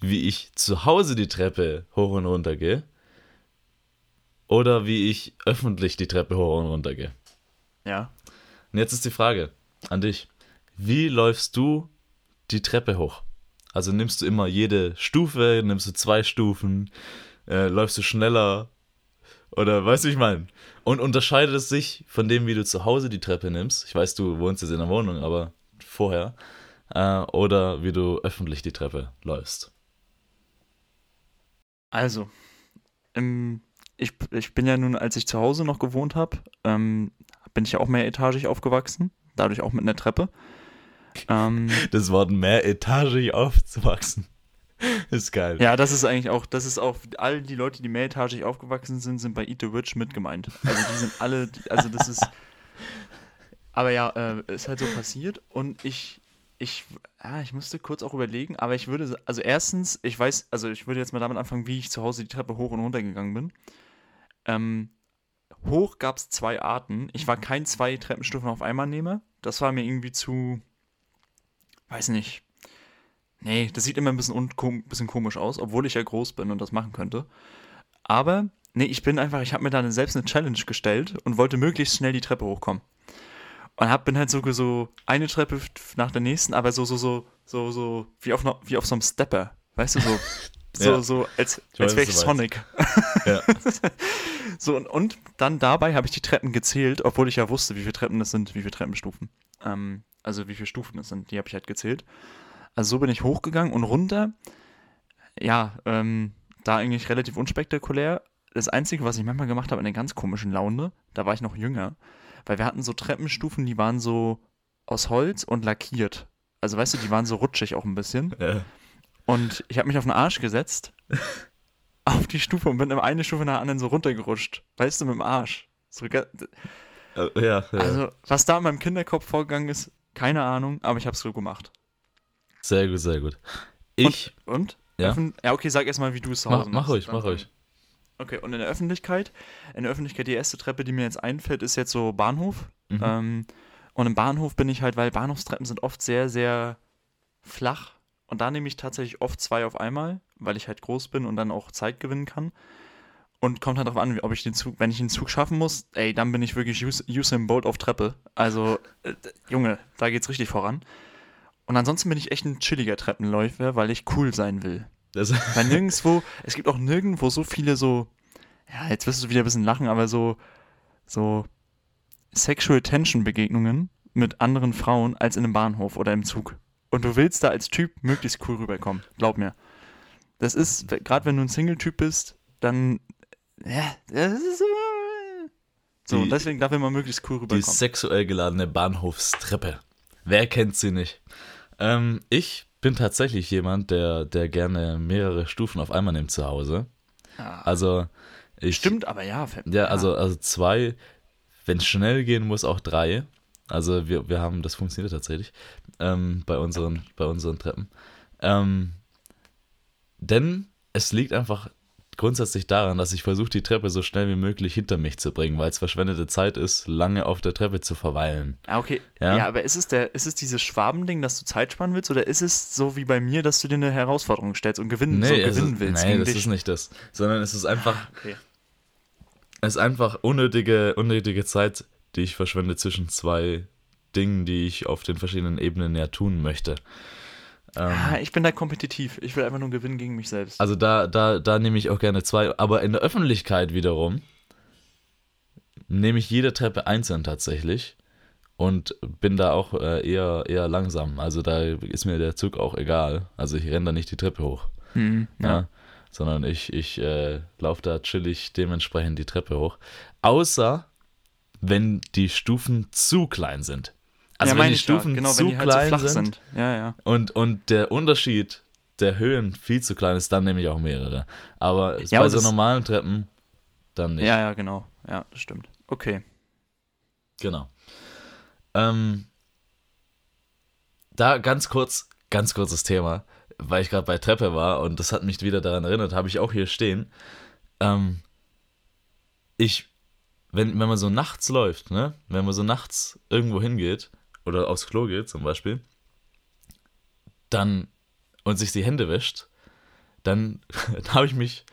wie ich zu Hause die Treppe hoch und runter gehe oder wie ich öffentlich die Treppe hoch und runter gehe. Ja. Und jetzt ist die Frage an dich. Wie läufst du die Treppe hoch? Also nimmst du immer jede Stufe, nimmst du zwei Stufen, äh, läufst du schneller oder weißt du, ich meine? Und unterscheidet es sich von dem, wie du zu Hause die Treppe nimmst? Ich weiß, du wohnst jetzt in der Wohnung, aber vorher. Äh, oder wie du öffentlich die Treppe läufst. Also, ähm, ich, ich bin ja nun, als ich zu Hause noch gewohnt habe, ähm, bin ich ja auch mehretagig aufgewachsen, dadurch auch mit einer Treppe. Ähm, das Wort mehretagig aufzuwachsen. Ist geil. Ja, das ist eigentlich auch, das ist auch, all die Leute, die mehretagig aufgewachsen sind, sind bei Eat the Witch mit gemeint. Also die sind alle, also das ist. Aber ja, äh, ist halt so passiert und ich, ich, ja, ich musste kurz auch überlegen, aber ich würde, also erstens, ich weiß, also ich würde jetzt mal damit anfangen, wie ich zu Hause die Treppe hoch und runter gegangen bin. Ähm, hoch gab es zwei Arten. Ich war kein zwei Treppenstufen auf einmal nehme. Das war mir irgendwie zu, weiß nicht. Nee, das sieht immer ein bisschen, un bisschen komisch aus, obwohl ich ja groß bin und das machen könnte. Aber, nee, ich bin einfach, ich habe mir dann selbst eine Challenge gestellt und wollte möglichst schnell die Treppe hochkommen. Und hab, bin halt so, so eine Treppe nach der nächsten, aber so, so, so, so, so, wie auf, wie auf so einem Stepper. Weißt du, so, so, ja. so, als, als wäre ich Sonic. Ja. so, und, und dann dabei habe ich die Treppen gezählt, obwohl ich ja wusste, wie viele Treppen das sind, wie viele Treppenstufen. Ähm, also wie viele Stufen es sind, die habe ich halt gezählt. Also so bin ich hochgegangen und runter. Ja, ähm, da eigentlich relativ unspektakulär. Das Einzige, was ich manchmal gemacht habe, in einer ganz komischen Laune, da war ich noch jünger, weil wir hatten so Treppenstufen, die waren so aus Holz und lackiert. Also weißt du, die waren so rutschig auch ein bisschen. Ja. Und ich habe mich auf den Arsch gesetzt, auf die Stufe und bin in eine Stufe nach der anderen so runtergerutscht. Weißt du, mit dem Arsch. So, ja, ja. Also, was da in meinem Kinderkopf vorgegangen ist, keine Ahnung, aber ich habe es so gemacht. Sehr gut, sehr gut. Ich. Und? und? Ja? ja, okay, sag erstmal, wie du es zu Hause mach, mach ruhig, mach ruhig. Okay, und in der Öffentlichkeit? In der Öffentlichkeit, die erste Treppe, die mir jetzt einfällt, ist jetzt so Bahnhof. Mhm. Ähm, und im Bahnhof bin ich halt, weil Bahnhofstreppen sind oft sehr, sehr flach. Und da nehme ich tatsächlich oft zwei auf einmal, weil ich halt groß bin und dann auch Zeit gewinnen kann. Und kommt halt darauf an, ob ich den Zug, wenn ich den Zug schaffen muss, ey, dann bin ich wirklich Usain Bolt auf Treppe. Also, äh, Junge, da geht's richtig voran. Und ansonsten bin ich echt ein chilliger Treppenläufer, weil ich cool sein will. Das weil nirgendwo, es gibt auch nirgendwo so viele so, ja, jetzt wirst du wieder ein bisschen lachen, aber so, so Sexual Tension Begegnungen mit anderen Frauen als in einem Bahnhof oder im Zug. Und du willst da als Typ möglichst cool rüberkommen. Glaub mir. Das ist, gerade wenn du ein Single-Typ bist, dann ja, das ist so, die, deswegen darf man möglichst cool rüberkommen. Die sexuell geladene Bahnhofstreppe. Wer kennt sie nicht? Ähm, ich bin tatsächlich jemand, der, der gerne mehrere Stufen auf einmal nimmt zu Hause. Ja. Also ich, Stimmt, aber ja. Ja, also, also zwei, wenn es schnell gehen muss, auch drei. Also wir, wir haben, das funktioniert tatsächlich ähm, bei, unseren, bei unseren Treppen. Ähm, denn es liegt einfach grundsätzlich daran, dass ich versuche, die Treppe so schnell wie möglich hinter mich zu bringen, weil es verschwendete Zeit ist, lange auf der Treppe zu verweilen. Ah, okay. Ja, ja aber ist es, der, ist es dieses Schwabending, dass du Zeit sparen willst, oder ist es so wie bei mir, dass du dir eine Herausforderung stellst und gewinnen, nee, so gewinnen ist, willst? Nein, das dich? ist nicht das. Sondern es ist einfach. Okay. Es ist einfach unnötige, unnötige Zeit, die ich verschwende zwischen zwei Dingen, die ich auf den verschiedenen Ebenen ja tun möchte. Ähm, ah, ich bin da kompetitiv. Ich will einfach nur gewinnen gegen mich selbst. Also da, da, da nehme ich auch gerne zwei. Aber in der Öffentlichkeit wiederum nehme ich jede Treppe einzeln tatsächlich und bin da auch äh, eher, eher langsam. Also da ist mir der Zug auch egal. Also ich renne da nicht die Treppe hoch. Hm, ja. ja. sondern ich, ich äh, laufe da chillig dementsprechend die Treppe hoch. Außer wenn die Stufen zu klein sind. Also ja, wenn die Stufen genau, zu halt klein so sind, sind, Ja, ja. Und, und der Unterschied der Höhen viel zu klein ist, dann nehme ich auch mehrere. Aber ja, bei so normalen Treppen dann nicht. Ja, ja, genau. Ja, das stimmt. Okay. Genau. Ähm, da ganz kurz, ganz kurzes Thema, weil ich gerade bei Treppe war und das hat mich wieder daran erinnert, habe ich auch hier stehen. Ähm, ich, wenn, wenn man so nachts läuft, ne, wenn man so nachts irgendwo hingeht oder aufs Klo geht zum Beispiel, dann und sich die Hände wäscht, dann habe ich mich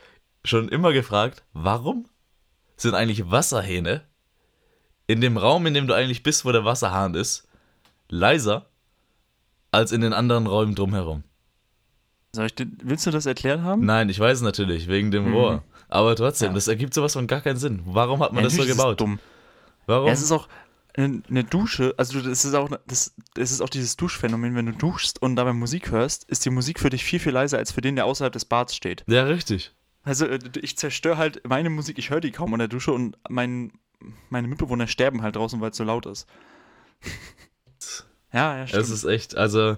schon immer gefragt, warum sind eigentlich Wasserhähne in dem Raum, in dem du eigentlich bist, wo der Wasserhahn ist, leiser als in den anderen Räumen drumherum. Soll ich, willst du das erklärt haben? Nein, ich weiß es natürlich, wegen dem mhm. Rohr. Aber trotzdem, ja. das ergibt sowas von gar keinen Sinn. Warum hat man ja, das so gebaut? Ist dumm. Warum? Ja, es ist auch eine Dusche, also das ist auch das, das ist auch dieses Duschphänomen, wenn du duschst und dabei Musik hörst, ist die Musik für dich viel, viel leiser als für den, der außerhalb des Bads steht. Ja, richtig. Also äh, ich zerstöre halt meine Musik, ich höre die kaum in der Dusche und mein, meine Mitbewohner sterben halt draußen, weil es so laut ist. ja, ja, stimmt. Es ist echt, also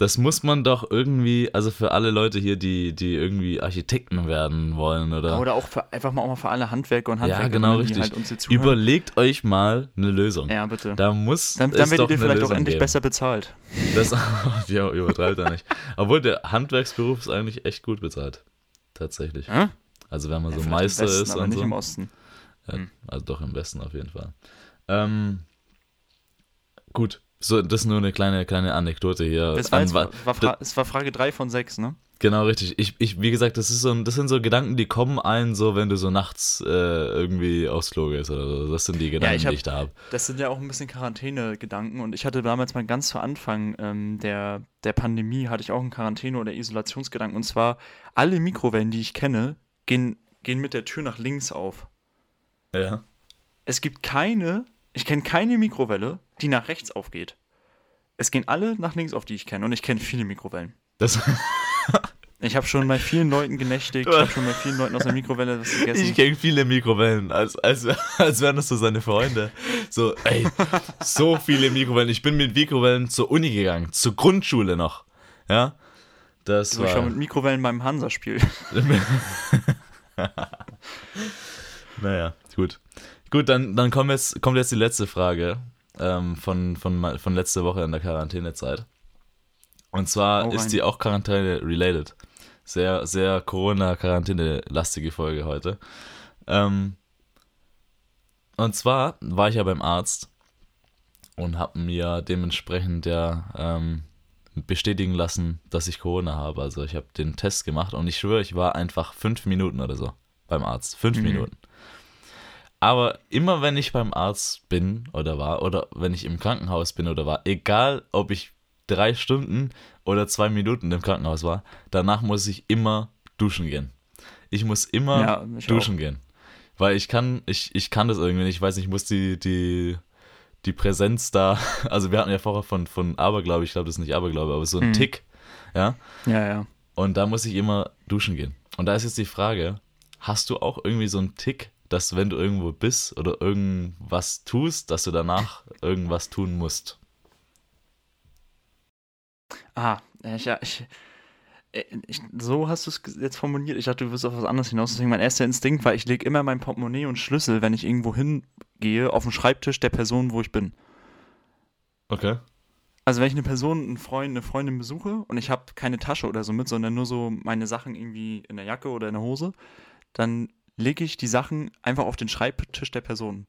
das muss man doch irgendwie, also für alle Leute hier, die, die irgendwie Architekten werden wollen oder. Oder auch für, einfach mal auch mal für alle Handwerker und Handwerker, ja, genau, richtig. Halt uns Überlegt euch mal eine Lösung. Ja, bitte. Da muss Dann, dann werdet ihr vielleicht Lösung auch endlich geben. besser bezahlt. Das, ja, übertreibt er nicht. Obwohl der Handwerksberuf ist eigentlich echt gut bezahlt tatsächlich. Hm? Also wenn man ja, so Meister Westen, ist aber und nicht so. im Osten. Ja, hm. Also doch im Westen auf jeden Fall. Ähm, gut, so, das ist nur eine kleine, kleine Anekdote hier. Das war, jetzt, war, war, das war Frage 3 von 6, ne? Genau, richtig. Ich, ich, wie gesagt, das, ist so, das sind so Gedanken, die kommen ein, so wenn du so nachts äh, irgendwie aufs Klo gehst oder so. Das sind die Gedanken, ja, hab, die ich da habe. Das sind ja auch ein bisschen Quarantäne-Gedanken und ich hatte damals mal ganz zu Anfang ähm, der, der Pandemie, hatte ich auch einen Quarantäne- oder Isolationsgedanken und zwar, alle Mikrowellen, die ich kenne, gehen, gehen mit der Tür nach links auf. Ja. Es gibt keine, ich kenne keine Mikrowelle, die nach rechts aufgeht. Es gehen alle nach links auf, die ich kenne und ich kenne viele Mikrowellen. Das... Ich habe schon bei vielen Leuten genächtigt, ich habe schon bei vielen Leuten aus der Mikrowelle was gegessen. Ich kenne viele Mikrowellen, als, als, als wären das so seine Freunde. So, ey, so viele Mikrowellen. Ich bin mit Mikrowellen zur Uni gegangen, zur Grundschule noch. Ja, das du, war... Ich war mit Mikrowellen beim Hansa-Spiel. naja, gut. Gut, dann, dann kommt, jetzt, kommt jetzt die letzte Frage ähm, von, von, von letzter Woche in der Quarantänezeit. Und zwar oh, ist die auch Quarantäne-related sehr, sehr Corona-Quarantäne-lastige Folge heute. Ähm, und zwar war ich ja beim Arzt und habe mir dementsprechend ja ähm, bestätigen lassen, dass ich Corona habe. Also ich habe den Test gemacht und ich schwöre, ich war einfach fünf Minuten oder so beim Arzt. Fünf mhm. Minuten. Aber immer wenn ich beim Arzt bin oder war, oder wenn ich im Krankenhaus bin oder war, egal ob ich drei Stunden oder zwei Minuten im Krankenhaus war, danach muss ich immer duschen gehen. Ich muss immer ja, duschen auch. gehen. Weil ich kann, ich, ich kann das irgendwie nicht. Ich weiß nicht, ich muss die, die, die Präsenz da, also wir hatten ja vorher von, von Aberglaube, ich glaube, das ist nicht Aberglaube, aber so ein mhm. Tick, ja? Ja, ja. Und da muss ich immer duschen gehen. Und da ist jetzt die Frage, hast du auch irgendwie so einen Tick, dass wenn du irgendwo bist oder irgendwas tust, dass du danach irgendwas tun musst? Ah, ich, ja, ich, äh, ich, so hast du es jetzt formuliert. Ich dachte, du wirst auf was anderes hinaus. Deswegen mein erster Instinkt war, ich lege immer mein Portemonnaie und Schlüssel, wenn ich irgendwo hingehe, auf den Schreibtisch der Person, wo ich bin. Okay. Also wenn ich eine Person, einen Freund, eine Freundin besuche und ich habe keine Tasche oder so mit, sondern nur so meine Sachen irgendwie in der Jacke oder in der Hose, dann lege ich die Sachen einfach auf den Schreibtisch der Person.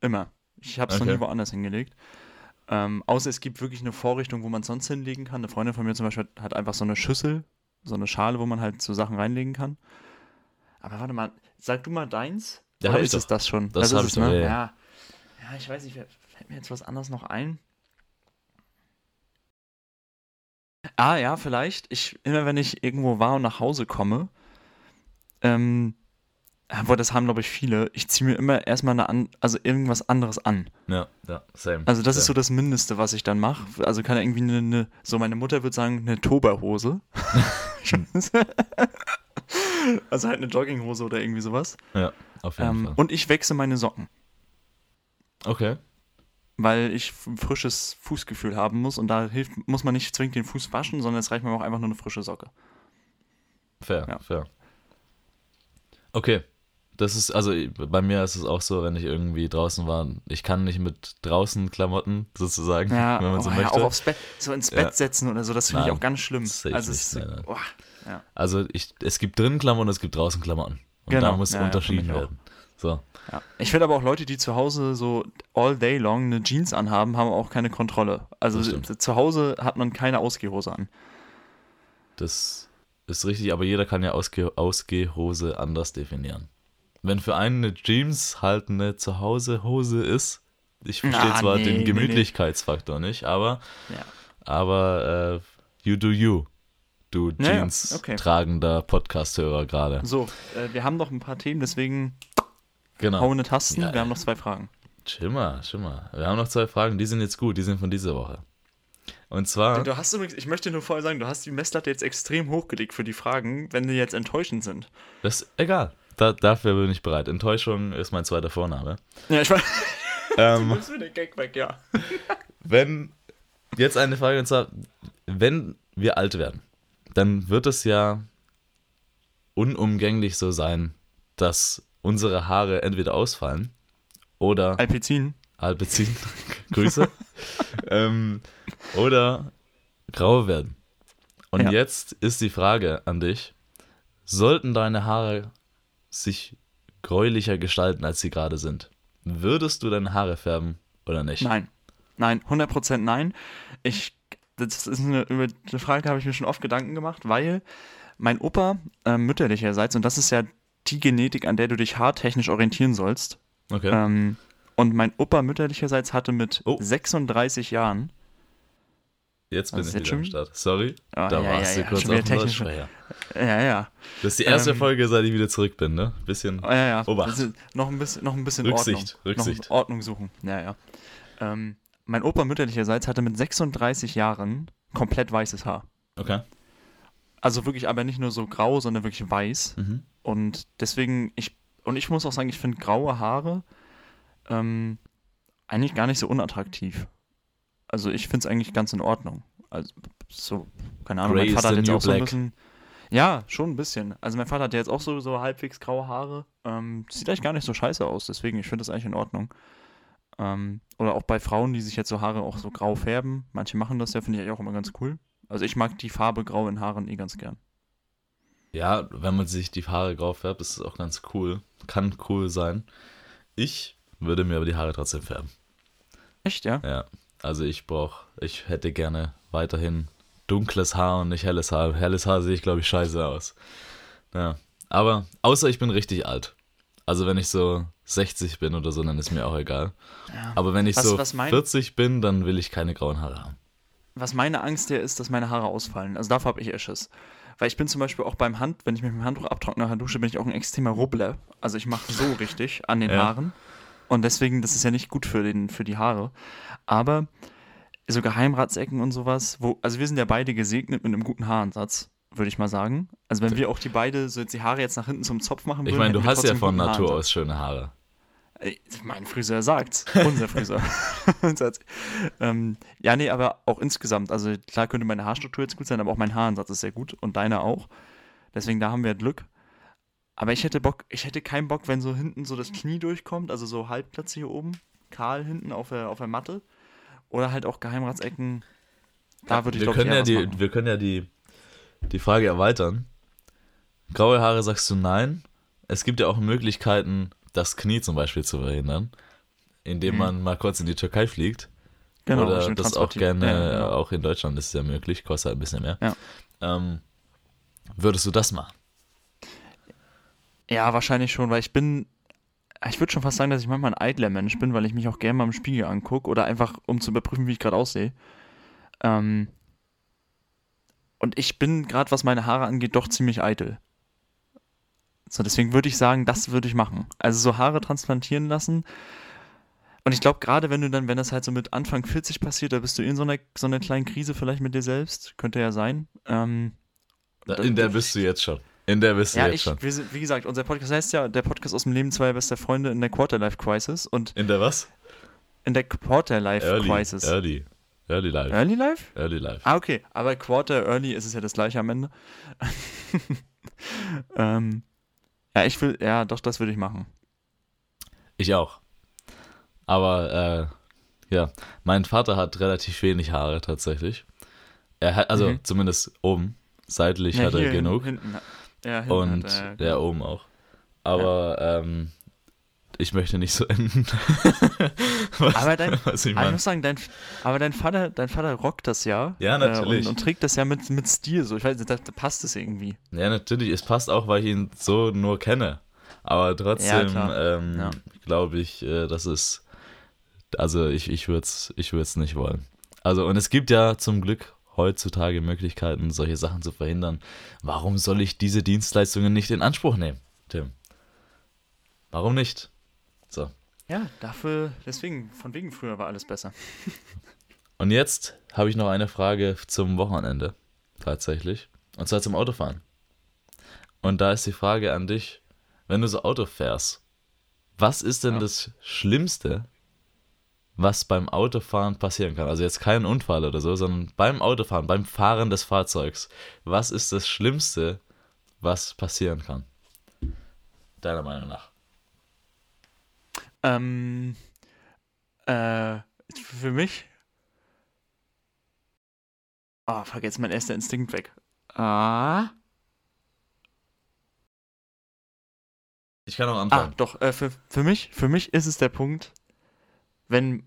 Immer. Ich habe es okay. noch nie woanders hingelegt. Ähm, außer es gibt wirklich eine Vorrichtung, wo man es sonst hinlegen kann. Eine Freundin von mir zum Beispiel hat einfach so eine Schüssel, so eine Schale, wo man halt so Sachen reinlegen kann. Aber warte mal, sag du mal deins, Ja, Oder ist es doch. das schon? Das ist hab es, doch, ne? ja, ja. ja. Ja, ich weiß nicht, fällt mir jetzt was anderes noch ein? Ah, ja, vielleicht. Ich, immer wenn ich irgendwo war und nach Hause komme, ähm, aber das haben, glaube ich, viele, ich ziehe mir immer erstmal eine an, also irgendwas anderes an. Ja, ja, same. Also das ist so same. das Mindeste, was ich dann mache. Also kann irgendwie eine, eine, so meine Mutter würde sagen, eine Toberhose. also halt eine Jogginghose oder irgendwie sowas. Ja, auf jeden Ähm, Fall. und ich wechsle meine Socken, Okay. weil ich ein frisches Fußgefühl haben muss und da hilft, muss man nicht zwingend den Fuß waschen, sondern es reicht mir auch einfach nur eine frische Socke. Fair, Ja. fair. Okay. Das ist, also bei mir ist es auch so, wenn ich irgendwie draußen war, ich kann nicht mit draußen Klamotten sozusagen, Ja, wenn man so oh, ja, möchte. auch aufs Bett, so ins Ja. Bett setzen oder so, das finde ich auch ganz schlimm. Also es, nein, nein. oh, ja. Also ich, es gibt drinnen Klamotten, es gibt draußen Klamotten. Und Genau, da muss ja, ja, unterschieden werden. So. Ja. Ich finde aber auch Leute, die zu Hause so all day long eine Jeans anhaben, haben auch keine Kontrolle. Also zu Hause hat man keine Ausgehhose an. Das ist richtig, aber jeder kann ja Ausge Ausgehhose anders definieren. Wenn für einen eine Jeans halt eine Zuhause-Hose ist, ich verstehe Na, zwar nee, den nee, nee. Gemütlichkeitsfaktor nicht, aber, Ja. aber äh, you do you, du Ja, ja, Jeans okay. tragender Podcast-Hörer gerade. So, äh, wir haben noch ein paar Themen, deswegen Genau. hauende Tasten. Ja, wir haben noch zwei Fragen. Chill mal. Wir haben noch zwei Fragen, die sind jetzt gut, die sind von dieser Woche. Und zwar, Du hast übrigens, ich möchte nur vorher sagen, du hast die Messlatte jetzt extrem hochgelegt für die Fragen, wenn die jetzt enttäuschend sind. das ist egal. Da, dafür bin ich bereit. Enttäuschung ist mein zweiter Vorname. Ja, ich weiß. Ähm, nimmst mir den Gag weg, ja. wenn jetzt eine Frage und zwar, wenn wir alt werden, dann wird es ja unumgänglich so sein, dass unsere Haare entweder ausfallen oder Alpizin. Alpezin, Grüße, ähm, oder grau werden. Und Ja. jetzt ist die Frage an dich, sollten deine Haare sich gräulicher gestalten, als sie gerade sind? Würdest du deine Haare färben oder nicht? Nein. Nein, 100% nein. Ich, das ist eine, über die Frage habe ich mir schon oft Gedanken gemacht, weil mein Opa äh, mütterlicherseits, und das ist ja die Genetik, an der du dich haartechnisch orientieren sollst, Okay. ähm, und mein Opa mütterlicherseits hatte mit Oh. 36 Jahren, Jetzt bin ich jetzt wieder am Start. Sorry, Ah, da ja, warst ja, du ja, kurz auf dem Lautsprecher. ja, ja, Das ist die erste Ähm, Folge, seit ich wieder zurück bin, ne? Bisschen. ja, ja, Obacht. Ist noch ein bisschen, noch ein bisschen Rücksicht, Ordnung, Rücksicht. Noch Ordnung suchen, ja, ja. Ähm, mein Opa mütterlicherseits hatte mit 36 Jahren komplett weißes Haar. Okay. Also wirklich aber nicht nur so grau, sondern wirklich weiß. Mhm. Und deswegen, ich, und ich muss auch sagen, ich finde graue Haare ähm, eigentlich gar nicht so unattraktiv. Also ich finde es eigentlich ganz in Ordnung. Also so, keine Ahnung, Grey mein Vater hat jetzt auch so ein black. bisschen. Ja, schon ein bisschen. Also mein Vater hat ja jetzt auch so, so halbwegs graue Haare. Ähm, sieht eigentlich gar nicht so scheiße aus, deswegen, ich finde das eigentlich in Ordnung. Ähm, oder auch bei Frauen, die sich jetzt so Haare auch so grau färben. Manche machen das ja, finde ich eigentlich auch immer ganz cool. Also ich mag die Farbe grau in Haaren eh ganz gern. Ja, wenn man sich die Haare grau färbt, ist es auch ganz cool. Kann cool sein. Ich würde mir aber die Haare trotzdem färben. Echt, ja? Ja. Also ich brauche, ich hätte gerne weiterhin dunkles Haar und nicht helles Haar. Helles Haar sehe ich, glaube ich, scheiße aus. Ja. Aber außer ich bin richtig alt. Also wenn ich so 60 bin oder so, dann ist mir auch egal. Ja. Aber wenn ich Was- so was mein- 40 bin, dann will ich keine grauen Haare haben. Was meine Angst ja ist, dass meine Haare ausfallen. Also davor habe ich eher Schiss. Weil ich bin zum Beispiel auch beim Hand, wenn ich mich mit dem Handtuch abtrockne nach der Dusche, bin ich auch ein extremer Rubbler. Also ich mache so richtig an den Ja. Haaren. Und deswegen, das ist ja nicht gut für, den, für die Haare. Aber so Geheimratsecken und sowas, wo, also wir sind ja beide gesegnet mit einem guten Haaransatz, würde ich mal sagen. Also wenn wir auch die beide, so jetzt die Haare jetzt nach hinten zum Zopf machen würden. Ich meine, du hast ja von Natur Haaransatz. aus schöne Haare. Mein Friseur sagt's. Unser Friseur. ähm, ja, nee, aber auch insgesamt. Also klar könnte meine Haarstruktur jetzt gut sein, aber auch mein Haaransatz ist sehr gut und deiner auch. Deswegen, da haben wir Glück. Aber ich hätte Bock, ich hätte keinen Bock, wenn so hinten so das Knie durchkommt, also so Halbplätze hier oben, kahl hinten auf der, auf der Matte. Oder halt auch Geheimratsecken. Da würde ich wir glaube können ja die, machen. wir können ja die, die Frage erweitern. Graue Haare sagst du nein. Es gibt ja auch Möglichkeiten, das Knie zum Beispiel zu verhindern, indem Mhm. man mal kurz in die Türkei fliegt. Genau, Oder das auch gerne, Ja, genau. auch in Deutschland ist es ja möglich, kostet halt ein bisschen mehr. Ja. Ähm, würdest du das machen? Ja, wahrscheinlich schon, weil ich bin, ich würde schon fast sagen, dass ich manchmal ein eitler Mensch bin, weil ich mich auch gerne mal im Spiegel angucke oder einfach, um zu überprüfen, wie ich gerade aussehe. Ähm, und ich bin gerade, was meine Haare angeht, doch ziemlich eitel. So, deswegen würde ich sagen, das würde ich machen. Also so Haare transplantieren lassen. Und ich glaube, gerade wenn du dann, wenn das halt so mit Anfang 40 passiert, da bist du in so einer, so einer kleinen Krise vielleicht mit dir selbst. Könnte ja sein. Ähm, in der bist du jetzt schon. In der bist du ja, jetzt ich, schon. wir sind- wie gesagt, unser Podcast heißt ja der Podcast aus dem Leben zweier bester Freunde in der Quarterlife Crisis und In der was? in der Quarterlife Early. Crisis. Early. Early Life. Early Life? Early Life. Ah, okay. Aber Quarter Early ist es ja das gleiche am Ende. ähm, ja, ich will, ja, doch, das würde ich machen. Ich auch. Aber äh, ja, mein Vater hat relativ wenig Haare tatsächlich. Er hat, also Mhm. zumindest oben. Seitlich Ja, hat er genug. Hinten, ja, und hat er, der oben auch. Aber ähm, ich möchte nicht so enden. was, Aber dein- was ich Aber ich muss sagen, dein, aber dein Vater, dein Vater rockt das ja. Ja, Äh, natürlich. und, und trägt das ja mit, mit Stil. So, ich weiß nicht, da, da passt es irgendwie. Ja, natürlich, es passt auch, weil ich ihn so nur kenne. Aber trotzdem klar. ähm, Ja. glaube ich, äh, das ist. Also ich, ich würde es ich würd's nicht wollen. Also, und es gibt ja zum Glück heutzutage Möglichkeiten, solche Sachen zu verhindern. Warum soll ich diese Dienstleistungen nicht in Anspruch nehmen, Tim? Warum nicht? So. Ja, dafür, deswegen, von wegen früher war alles besser. Und jetzt habe ich noch eine Frage zum Wochenende. Tatsächlich. Und zwar zum Autofahren. Und da ist die Frage an dich, wenn du so Auto fährst, was ist denn Ja. das Schlimmste, was beim Autofahren passieren kann? Also jetzt kein Unfall oder so, sondern beim Autofahren, beim Fahren des Fahrzeugs. Was ist das Schlimmste, was passieren kann? Deiner Meinung nach. Ähm, äh, für mich. Ah, fuck, jetzt mein erster Instinkt weg. Ah. Ich kann auch Ah, anfangen. doch, äh, für, für mich, für mich ist es der Punkt, wenn,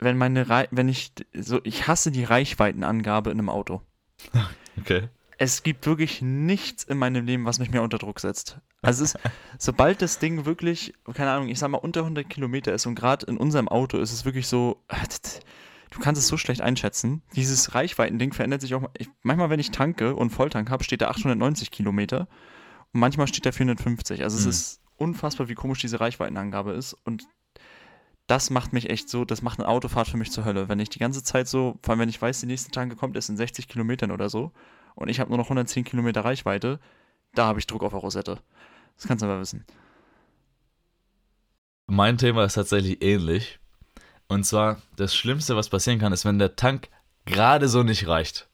wenn meine Rei wenn ich so, ich hasse die Reichweitenangabe in einem Auto. Okay. Es gibt wirklich nichts in meinem Leben, was mich mehr unter Druck setzt. Also es ist, sobald das Ding wirklich, keine Ahnung, ich sag mal unter 100 Kilometer ist und gerade in unserem Auto ist es wirklich so, du kannst es so schlecht einschätzen. Dieses Reichweitending verändert sich auch, ich, manchmal wenn ich tanke und Volltank habe, steht da 890 Kilometer und manchmal steht da 450. Also es Mhm. ist unfassbar, wie komisch diese Reichweitenangabe ist und das macht mich echt so, das macht eine Autofahrt für mich zur Hölle. Wenn ich die ganze Zeit so, vor allem wenn ich weiß, die nächste Tanke kommt erst in 60 Kilometern oder so und ich habe nur noch 110 Kilometer Reichweite, da habe ich Druck auf der Rosette. Das kannst du aber wissen. Mein Thema ist tatsächlich ähnlich. Und zwar, das Schlimmste, was passieren kann, ist, wenn der Tank gerade so nicht reicht.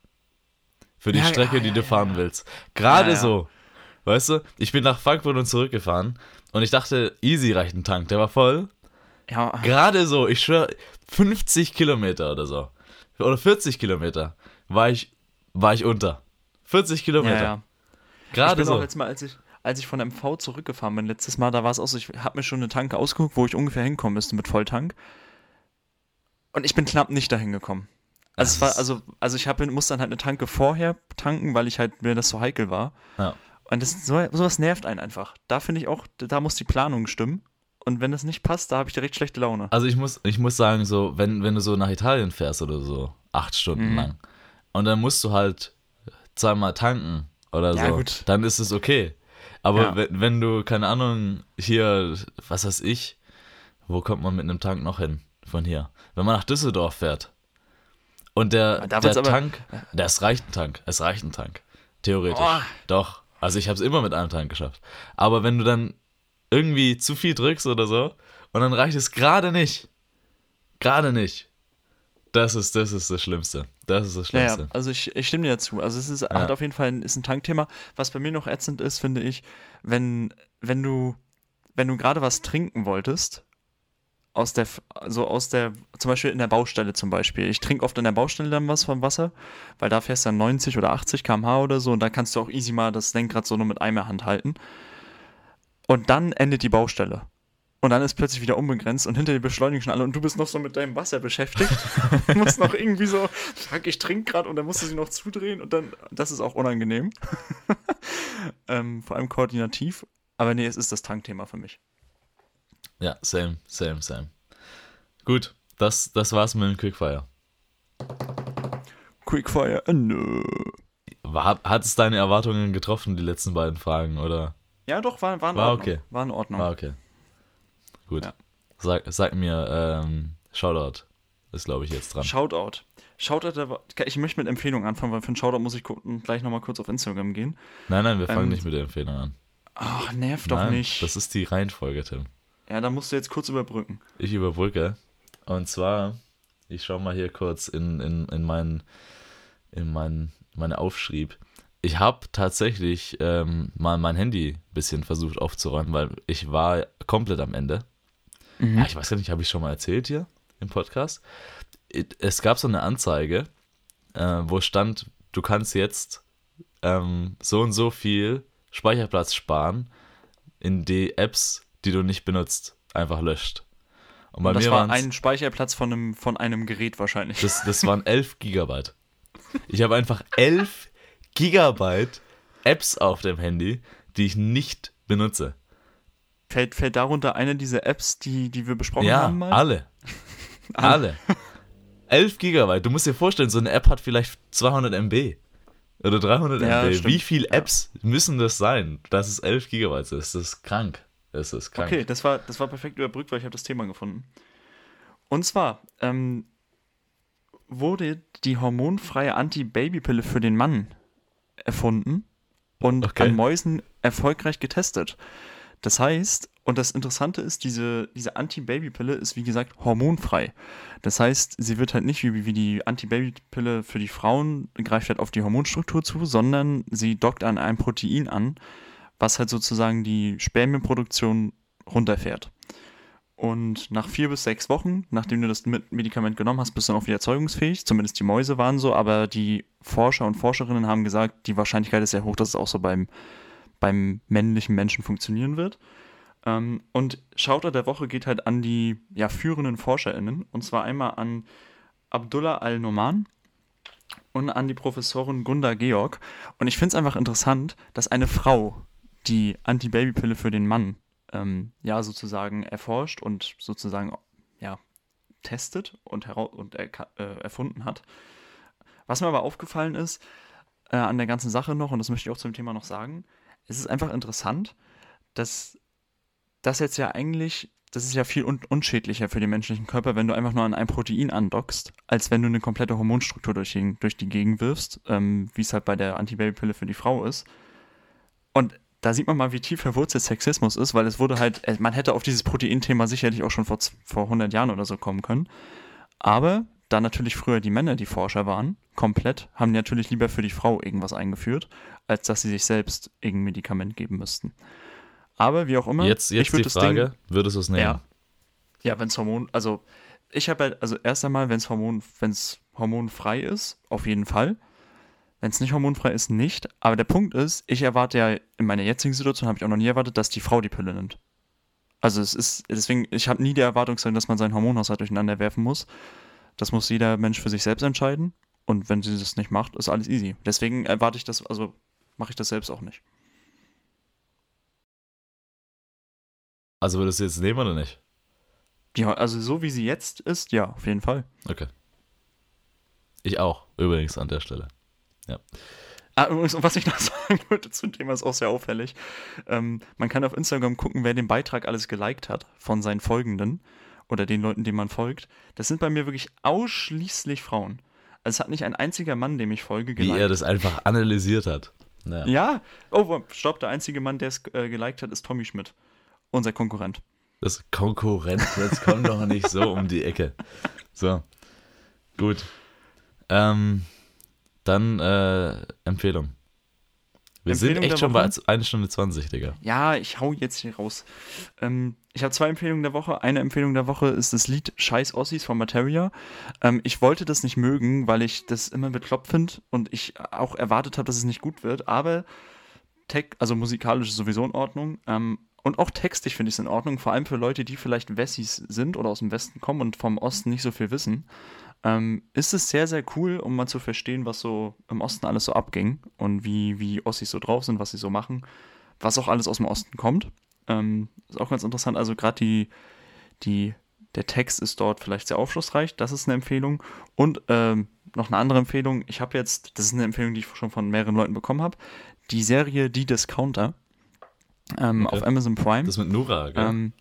Für die Ja, Strecke, ja, die ja, du fahren willst. Gerade so. Weißt du, ich bin nach Frankfurt und zurückgefahren und ich dachte, easy reicht ein Tank. Der war voll. Ja, Gerade so, ich schwöre, 50 Kilometer oder so. Oder 40 Kilometer war ich, war ich unter. 40 ja, Kilometer. ja. Ich Gerade auch so. letztes Mal, als ich, als ich von MV zurückgefahren bin, letztes Mal, da war es auch so, ich habe mir schon eine Tanke ausgeguckt, wo ich ungefähr hinkommen müsste mit Volltank. Und ich bin knapp nicht dahin gekommen. Also, es war, also, also ich hab, musste dann halt eine Tanke vorher tanken, weil ich halt mir das so heikel war. Ja. Und das, so, sowas nervt einen einfach. Da finde ich auch, da muss die Planung stimmen. Und wenn das nicht passt, da habe ich direkt schlechte Laune. Also ich muss, ich muss sagen, so, wenn, wenn du so nach Italien fährst oder so, acht Stunden Mhm. lang, und dann musst du halt zweimal tanken oder Ja, so, gut. dann ist es okay. Aber Ja. wenn, wenn du, keine Ahnung, hier, was weiß ich, wo kommt man mit einem Tank noch hin von hier? Wenn man nach Düsseldorf fährt und der, Da der aber- Tank, das reicht ein Tank, es reicht ein Tank, theoretisch. Oh. Doch, also ich habe es immer mit einem Tank geschafft. Aber wenn du dann irgendwie zu viel drückst oder so und dann reicht es gerade nicht, gerade nicht, das ist, das ist das Schlimmste. Das ist das Ja, Schlimmste. ja, also ich, ich stimme dir dazu. Also es ist, hat auf jeden Fall ein, ist ein Tankthema. Was bei mir noch ätzend ist, finde ich, wenn, wenn du, wenn du gerade was trinken wolltest, aus der, also aus der, zum Beispiel in der Baustelle zum Beispiel. Ich trinke oft in der Baustelle dann was vom Wasser, weil da fährst du dann 90 oder 80 km/h oder so und da kannst du auch easy mal das Lenkrad so nur mit einer Hand halten. Und dann endet die Baustelle. Und dann ist plötzlich wieder unbegrenzt und hinter dir beschleunigen schon alle und du bist noch so mit deinem Wasser beschäftigt. du musst noch irgendwie so, fuck, ich trinke gerade und dann musst du sie noch zudrehen und dann, das ist auch unangenehm. ähm, vor allem koordinativ. Aber nee, es ist das Tankthema für mich. Ja, same, same, same. Gut, das, das war's mit dem Quickfire. Quickfire, äh, nö. Hat es deine Erwartungen getroffen, die letzten beiden Fragen, oder? Ja, doch, war, war in War Ordnung. okay. War in Ordnung. Ah, okay. Gut. Ja. Sag, sag mir, ähm, Shoutout ist, glaube ich, jetzt dran. Shoutout. Shoutout, war- ich möchte mit Empfehlungen anfangen, weil für einen Shoutout muss ich gleich nochmal kurz auf Instagram gehen. Nein, nein, wir fangen Ähm, nicht mit der Empfehlung an. Ach, nerv doch nein, nicht. Das ist die Reihenfolge, Tim. ja, da musst du jetzt kurz überbrücken. Ich überbrücke. Und zwar, ich schaue mal hier kurz in, in, in, mein, in mein, meine Aufschrieb. Ich habe tatsächlich ähm, mal mein Handy ein bisschen versucht aufzuräumen, weil ich war komplett am Ende. Ja, ich weiß gar nicht, habe ich schon mal erzählt hier im Podcast? Es gab so eine Anzeige, äh, wo stand, du kannst jetzt ähm, so und so viel Speicherplatz sparen, in die Apps, die du nicht benutzt, einfach löscht. Und bei Und das mir war ein Speicherplatz von einem, von einem Gerät wahrscheinlich. das, das waren 11 Gigabyte. Ich habe einfach 11 Gigabyte Apps auf dem Handy, die ich nicht benutze. Fällt, fällt darunter eine dieser Apps, die, die wir besprochen ja, haben mal? alle. Alle. 11 Gigabyte. Du musst dir vorstellen, so eine App hat vielleicht 200 MB. Oder 300 Ja, MB. stimmt. Wie viele Ja. Apps müssen das sein, dass es 11 Gigabyte sind? Das ist krank. Das ist krank. Okay, das war, das war perfekt überbrückt, weil ich habe das Thema gefunden. Und zwar ähm, wurde die hormonfreie Anti-Baby-Pille für den Mann erfunden und Okay. an Mäusen erfolgreich getestet. Das heißt, und das Interessante ist, diese, diese Anti-Baby-Pille ist wie gesagt hormonfrei. Das heißt, sie wird halt nicht wie, wie die Anti-Baby-Pille für die Frauen, greift halt auf die Hormonstruktur zu, sondern sie dockt an ein Protein an, was halt sozusagen die Spermienproduktion runterfährt. Und nach vier bis sechs Wochen, nachdem du das Medikament genommen hast, bist du dann auch wieder erzeugungsfähig. Zumindest die Mäuse waren so, aber die Forscher und Forscherinnen haben gesagt, die Wahrscheinlichkeit ist sehr hoch, dass es auch so beim, beim männlichen Menschen funktionieren wird. Ähm, und Shoutout der Woche geht halt an die ja, führenden ForscherInnen. Und zwar einmal an Abdullah Al-Noman und an die Professorin Gunda Georg. Und ich finde es einfach interessant, dass eine Frau die Anti-Baby-Pille für den Mann ähm, ja sozusagen erforscht und sozusagen ja testet und, und erka- äh, erfunden hat. Was mir aber aufgefallen ist äh, an der ganzen Sache noch, und das möchte ich auch zum Thema noch sagen, es ist einfach interessant, dass das jetzt ja eigentlich, das ist ja viel un unschädlicher für den menschlichen Körper, wenn du einfach nur an ein Protein andockst, als wenn du eine komplette Hormonstruktur durch die, durch die Gegend wirfst, ähm, wie es halt bei der Antibabypille für die Frau ist. Und da sieht man mal, wie tief verwurzelt Sexismus ist, weil es wurde halt, äh, man hätte auf dieses Proteinthema sicherlich auch schon vor, vor 100 Jahren oder so kommen können. Aber da natürlich früher die Männer die Forscher waren, komplett, haben die natürlich lieber für die Frau irgendwas eingeführt, als dass sie sich selbst irgendein Medikament geben müssten. Aber wie auch immer. Jetzt, ich jetzt die das Frage, Ding, würdest du es nehmen? Ja. ja, wenn es Hormon, also ich habe halt, also erst einmal, wenn es Hormon, wenn es hormonfrei ist, auf jeden Fall. Wenn es nicht hormonfrei ist, nicht. Aber der Punkt ist, ich erwarte ja in meiner jetzigen Situation, habe ich auch noch nie erwartet, dass die Frau die Pille nimmt. Also es ist, deswegen, ich habe nie die Erwartung, dass man seinen Hormonhaushalt durcheinander werfen muss. Das muss jeder Mensch für sich selbst entscheiden. Und wenn sie das nicht macht, ist alles easy. Deswegen erwarte ich das, also mache ich das selbst auch nicht. Also würdest du jetzt nehmen oder nicht? Ja, also so wie sie jetzt ist, ja, auf jeden Fall. Okay. Ich auch, übrigens an der Stelle. Ah, übrigens, was ich noch sagen wollte zum Thema ist auch sehr auffällig. Ähm, man kann auf Instagram gucken, wer den Beitrag alles geliked hat von seinen Folgenden oder den Leuten, denen man folgt. Das sind bei mir wirklich ausschließlich Frauen. Also es hat nicht ein einziger Mann, dem ich folge, Wie er das einfach analysiert hat. Naja. Ja, oh, stopp, der einzige Mann, der es äh, geliked hat, ist Tommy Schmidt, unser Konkurrent. Das Konkurrent, jetzt komm doch nicht so um die Ecke. So, gut. Ähm, dann äh, Empfehlung. Wir sind Empfehlung echt der schon bei Woche? 1 Stunde 20, Digga. Ja, ich hau jetzt hier raus. Ähm, ich habe zwei Empfehlungen der Woche. Eine Empfehlung der Woche ist das Lied Scheiß Ossis von Materia. Ähm, ich wollte das nicht mögen, weil ich das immer bekloppt finde und ich auch erwartet habe, dass es nicht gut wird. Aber Tech, also musikalisch ist sowieso in Ordnung. Ähm, und auch textlich finde ich es in Ordnung, vor allem für Leute, die vielleicht Wessis sind oder aus dem Westen kommen und vom Osten nicht so viel wissen. Ähm, ist es sehr, sehr cool, um mal zu verstehen, was so im Osten alles so abging und wie, wie Ossis so drauf sind, was sie so machen, was auch alles aus dem Osten kommt. Ähm, ist auch ganz interessant. Also gerade die, die, der Text ist dort vielleicht sehr aufschlussreich. Das ist eine Empfehlung. Und ähm, noch eine andere Empfehlung. Ich habe jetzt, das ist eine Empfehlung, die ich schon von mehreren Leuten bekommen habe. Die Serie Die Discounter ähm, Okay. auf Amazon Prime. Das mit Nura, gell? Ähm,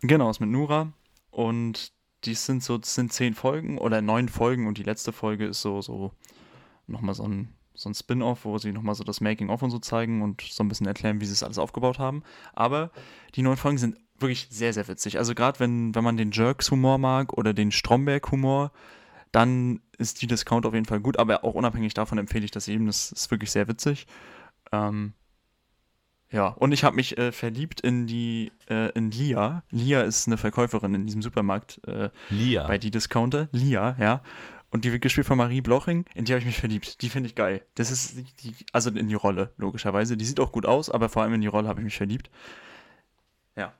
genau, ist mit Nura. Und die sind so, das sind zehn Folgen oder neun Folgen und die letzte Folge ist so, so nochmal so ein, so ein Spin-off, wo sie nochmal so das Making-of und so zeigen und so ein bisschen erklären, wie sie es alles aufgebaut haben. Aber die neun Folgen sind wirklich sehr, sehr witzig. Also gerade wenn, wenn man den Jerks-Humor mag oder den Stromberg-Humor, dann ist die Discount auf jeden Fall gut, aber auch unabhängig davon empfehle ich das eben. Das ist wirklich sehr witzig. Ähm, ja, und ich habe mich äh, verliebt in die, äh, in Lia. Lia ist eine Verkäuferin in diesem Supermarkt äh, Lia. bei die Discounter. Lia, ja. Und die wird gespielt von Marie Bloching. In die habe ich mich verliebt. Die finde ich geil. Das ist die, also in die Rolle, logischerweise. Die sieht auch gut aus, aber vor allem in die Rolle habe ich mich verliebt. Ja.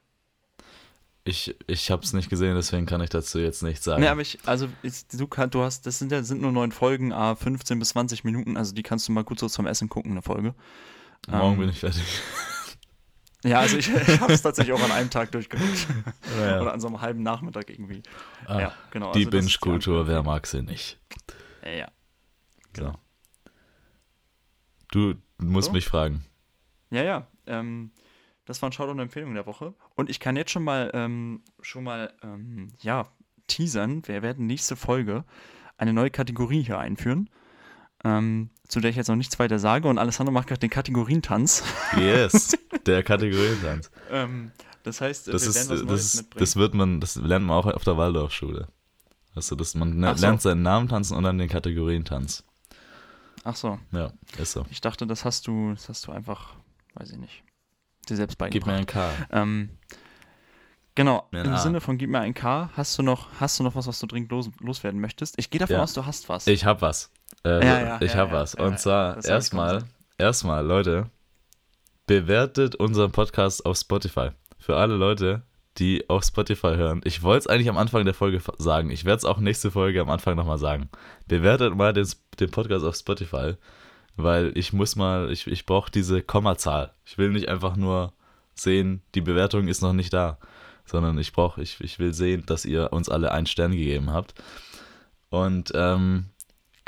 Ich, ich habe es nicht gesehen, deswegen kann ich dazu jetzt nichts sagen. Ne, aber ich, also ich, du, kann, du hast, das sind ja sind nur neun Folgen, ah, 15 bis 20 Minuten, also die kannst du mal gut so zum Essen gucken, eine Folge. Morgen ähm, bin ich fertig. Ja, also ich, ich habe es tatsächlich auch an einem Tag durchgeguckt. Ja. Oder an so einem halben Nachmittag irgendwie. Ah, ja, genau. die also Binge-Kultur, wer mag sie nicht? Ja, ja. Genau. Du musst So? mich fragen. Ja, ja. Ähm, das waren Shoutout und Empfehlungen der Woche. Und ich kann jetzt schon mal, ähm, schon mal, ähm, ja, teasern. Wir werden nächste Folge eine neue Kategorie hier einführen, ähm, zu der ich jetzt noch nichts weiter sage. Und Alessandro macht gerade den Kategorientanz. Yes, der Kategorientanz. ähm, das heißt, Das wir ist, werden was das, Neues ist, mitbringen. das wird man, das lernt man auch auf der Waldorfschule. Weißt du, das, man Ach so. lernt seinen Namen tanzen und dann den Kategorientanz. Ach so, Ja, ist so. ich dachte, das hast du, das hast du einfach, weiß ich nicht, dir selbst Gib mir beigebracht. ein K. Ähm, genau, im A. Sinne von gib mir ein K, hast du noch, hast du noch was, was du dringend los, loswerden möchtest? Ich gehe davon Ja. aus, du hast was. Ich hab was. Äh, Ja, ja, ich ja, hab ja, was. Und zwar erstmal, erstmal, Leute, bewertet unseren Podcast auf Spotify. Für alle Leute, die auf Spotify hören. Ich wollte es eigentlich am Anfang der Folge sagen. Ich werde es auch nächste Folge am Anfang nochmal sagen. Bewertet mal den, den Podcast auf Spotify, weil ich muss mal, ich, ich brauche diese Kommazahl. Ich will nicht einfach nur sehen, die Bewertung ist noch nicht da, sondern ich brauche, ich, ich will sehen, dass ihr uns alle einen Stern gegeben habt. Und ähm,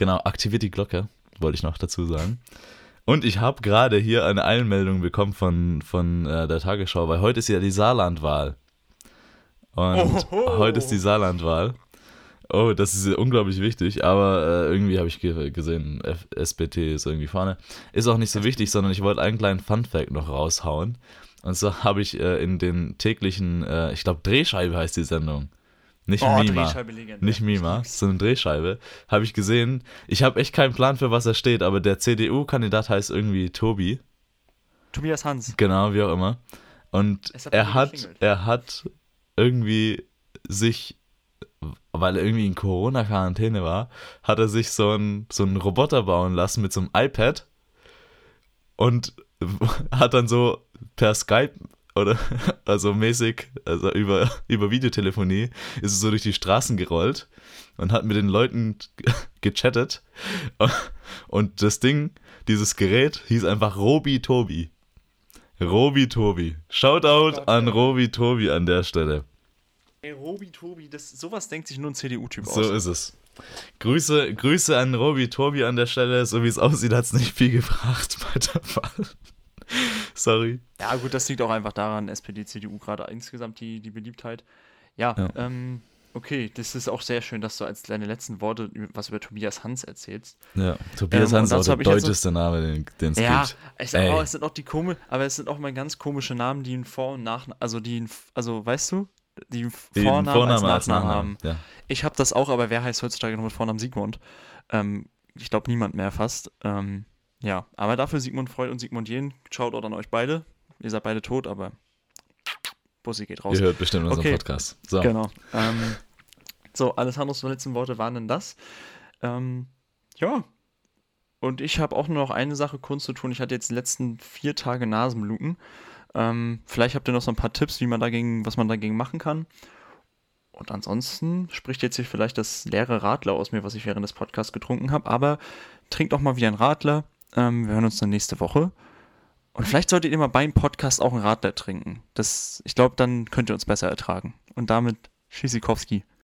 genau, aktiviert die Glocke, wollte ich noch dazu sagen. Und ich habe gerade hier eine Einmeldung bekommen von, von äh, der Tagesschau, weil heute ist ja die Saarlandwahl. Und Oho. heute ist die Saarlandwahl. Oh, das ist unglaublich wichtig, aber äh, irgendwie habe ich ge gesehen, F SBT ist irgendwie vorne. Ist auch nicht so wichtig, sondern ich wollte einen kleinen Fun-Fact noch raushauen. Und so habe ich äh, in den täglichen, äh, ich glaube, Drehscheibe heißt die Sendung. Nicht oh, Mima. Nicht Mima, so eine Drehscheibe. Habe ich gesehen. Ich habe echt keinen Plan für was er steht, aber der CDU-Kandidat heißt irgendwie Tobi. Tobias Hans. Genau, wie auch immer. Und Es hat er hat, geklingelt. er hat irgendwie sich, weil er irgendwie in Corona-Quarantäne war, hat er sich so einen so einen Roboter bauen lassen mit so einem iPad und hat dann so per Skype oder also mäßig, also über, über Videotelefonie, ist es so durch die Straßen gerollt und hat mit den Leuten gechattet. Und das Ding, dieses Gerät, hieß einfach Robi Tobi. Robi Tobi. Shoutout Gott, an. Robi Tobi an der Stelle. Ey, Robi, Tobi, das, sowas denkt sich nur ein CDU-Typ aus. So ist es. Grüße, Grüße an Robi Tobi an der Stelle. So wie es aussieht, hat es nicht viel gebracht bei der Wahl. Sorry. Ja, gut, das liegt auch einfach daran, SPD, CDU gerade insgesamt die, die Beliebtheit. Ja, Ja. Ähm, okay, das ist auch sehr schön, dass du als deine letzten Worte was über Tobias Hans erzählst. Ja, Tobias Ähm, Hans ist der deutscheste Name, den es Ja, gibt. es, Ey. oh, es sind auch die komisch, aber es sind auch mal ganz komische Namen, die einen Vor- und Nach, also die, also weißt du, die einen Den Vornamen als Nachnamen haben. Ja. Ich habe das auch, aber wer heißt heutzutage noch mit Vornamen Sigmund? Ähm, ich glaube niemand mehr fast. Ähm, ja, aber dafür Sigmund Freud und Sigmund Jähn. Schaut auch an euch beide. Ihr seid beide tot, aber Bussi geht raus. Ihr hört bestimmt unseren Okay. Podcast. So. Genau. Ähm, so, Alessandros letzten Worte waren denn das. Ähm, ja. Und ich habe auch nur noch eine Sache kurz zu tun. Ich hatte jetzt die letzten vier Tage Nasenbluten. Ähm, vielleicht habt ihr noch so ein paar Tipps, wie man dagegen, was man dagegen machen kann. Und ansonsten spricht jetzt hier vielleicht das leere Radler aus mir, was ich während des Podcasts getrunken habe. Aber trinkt auch mal wieder einen Radler. Ähm, wir hören uns dann nächste Woche. Und vielleicht solltet ihr mal beim Podcast auch einen Radler trinken. Das, ich glaube, dann könnt ihr uns besser ertragen. Und damit Tschüssikowski.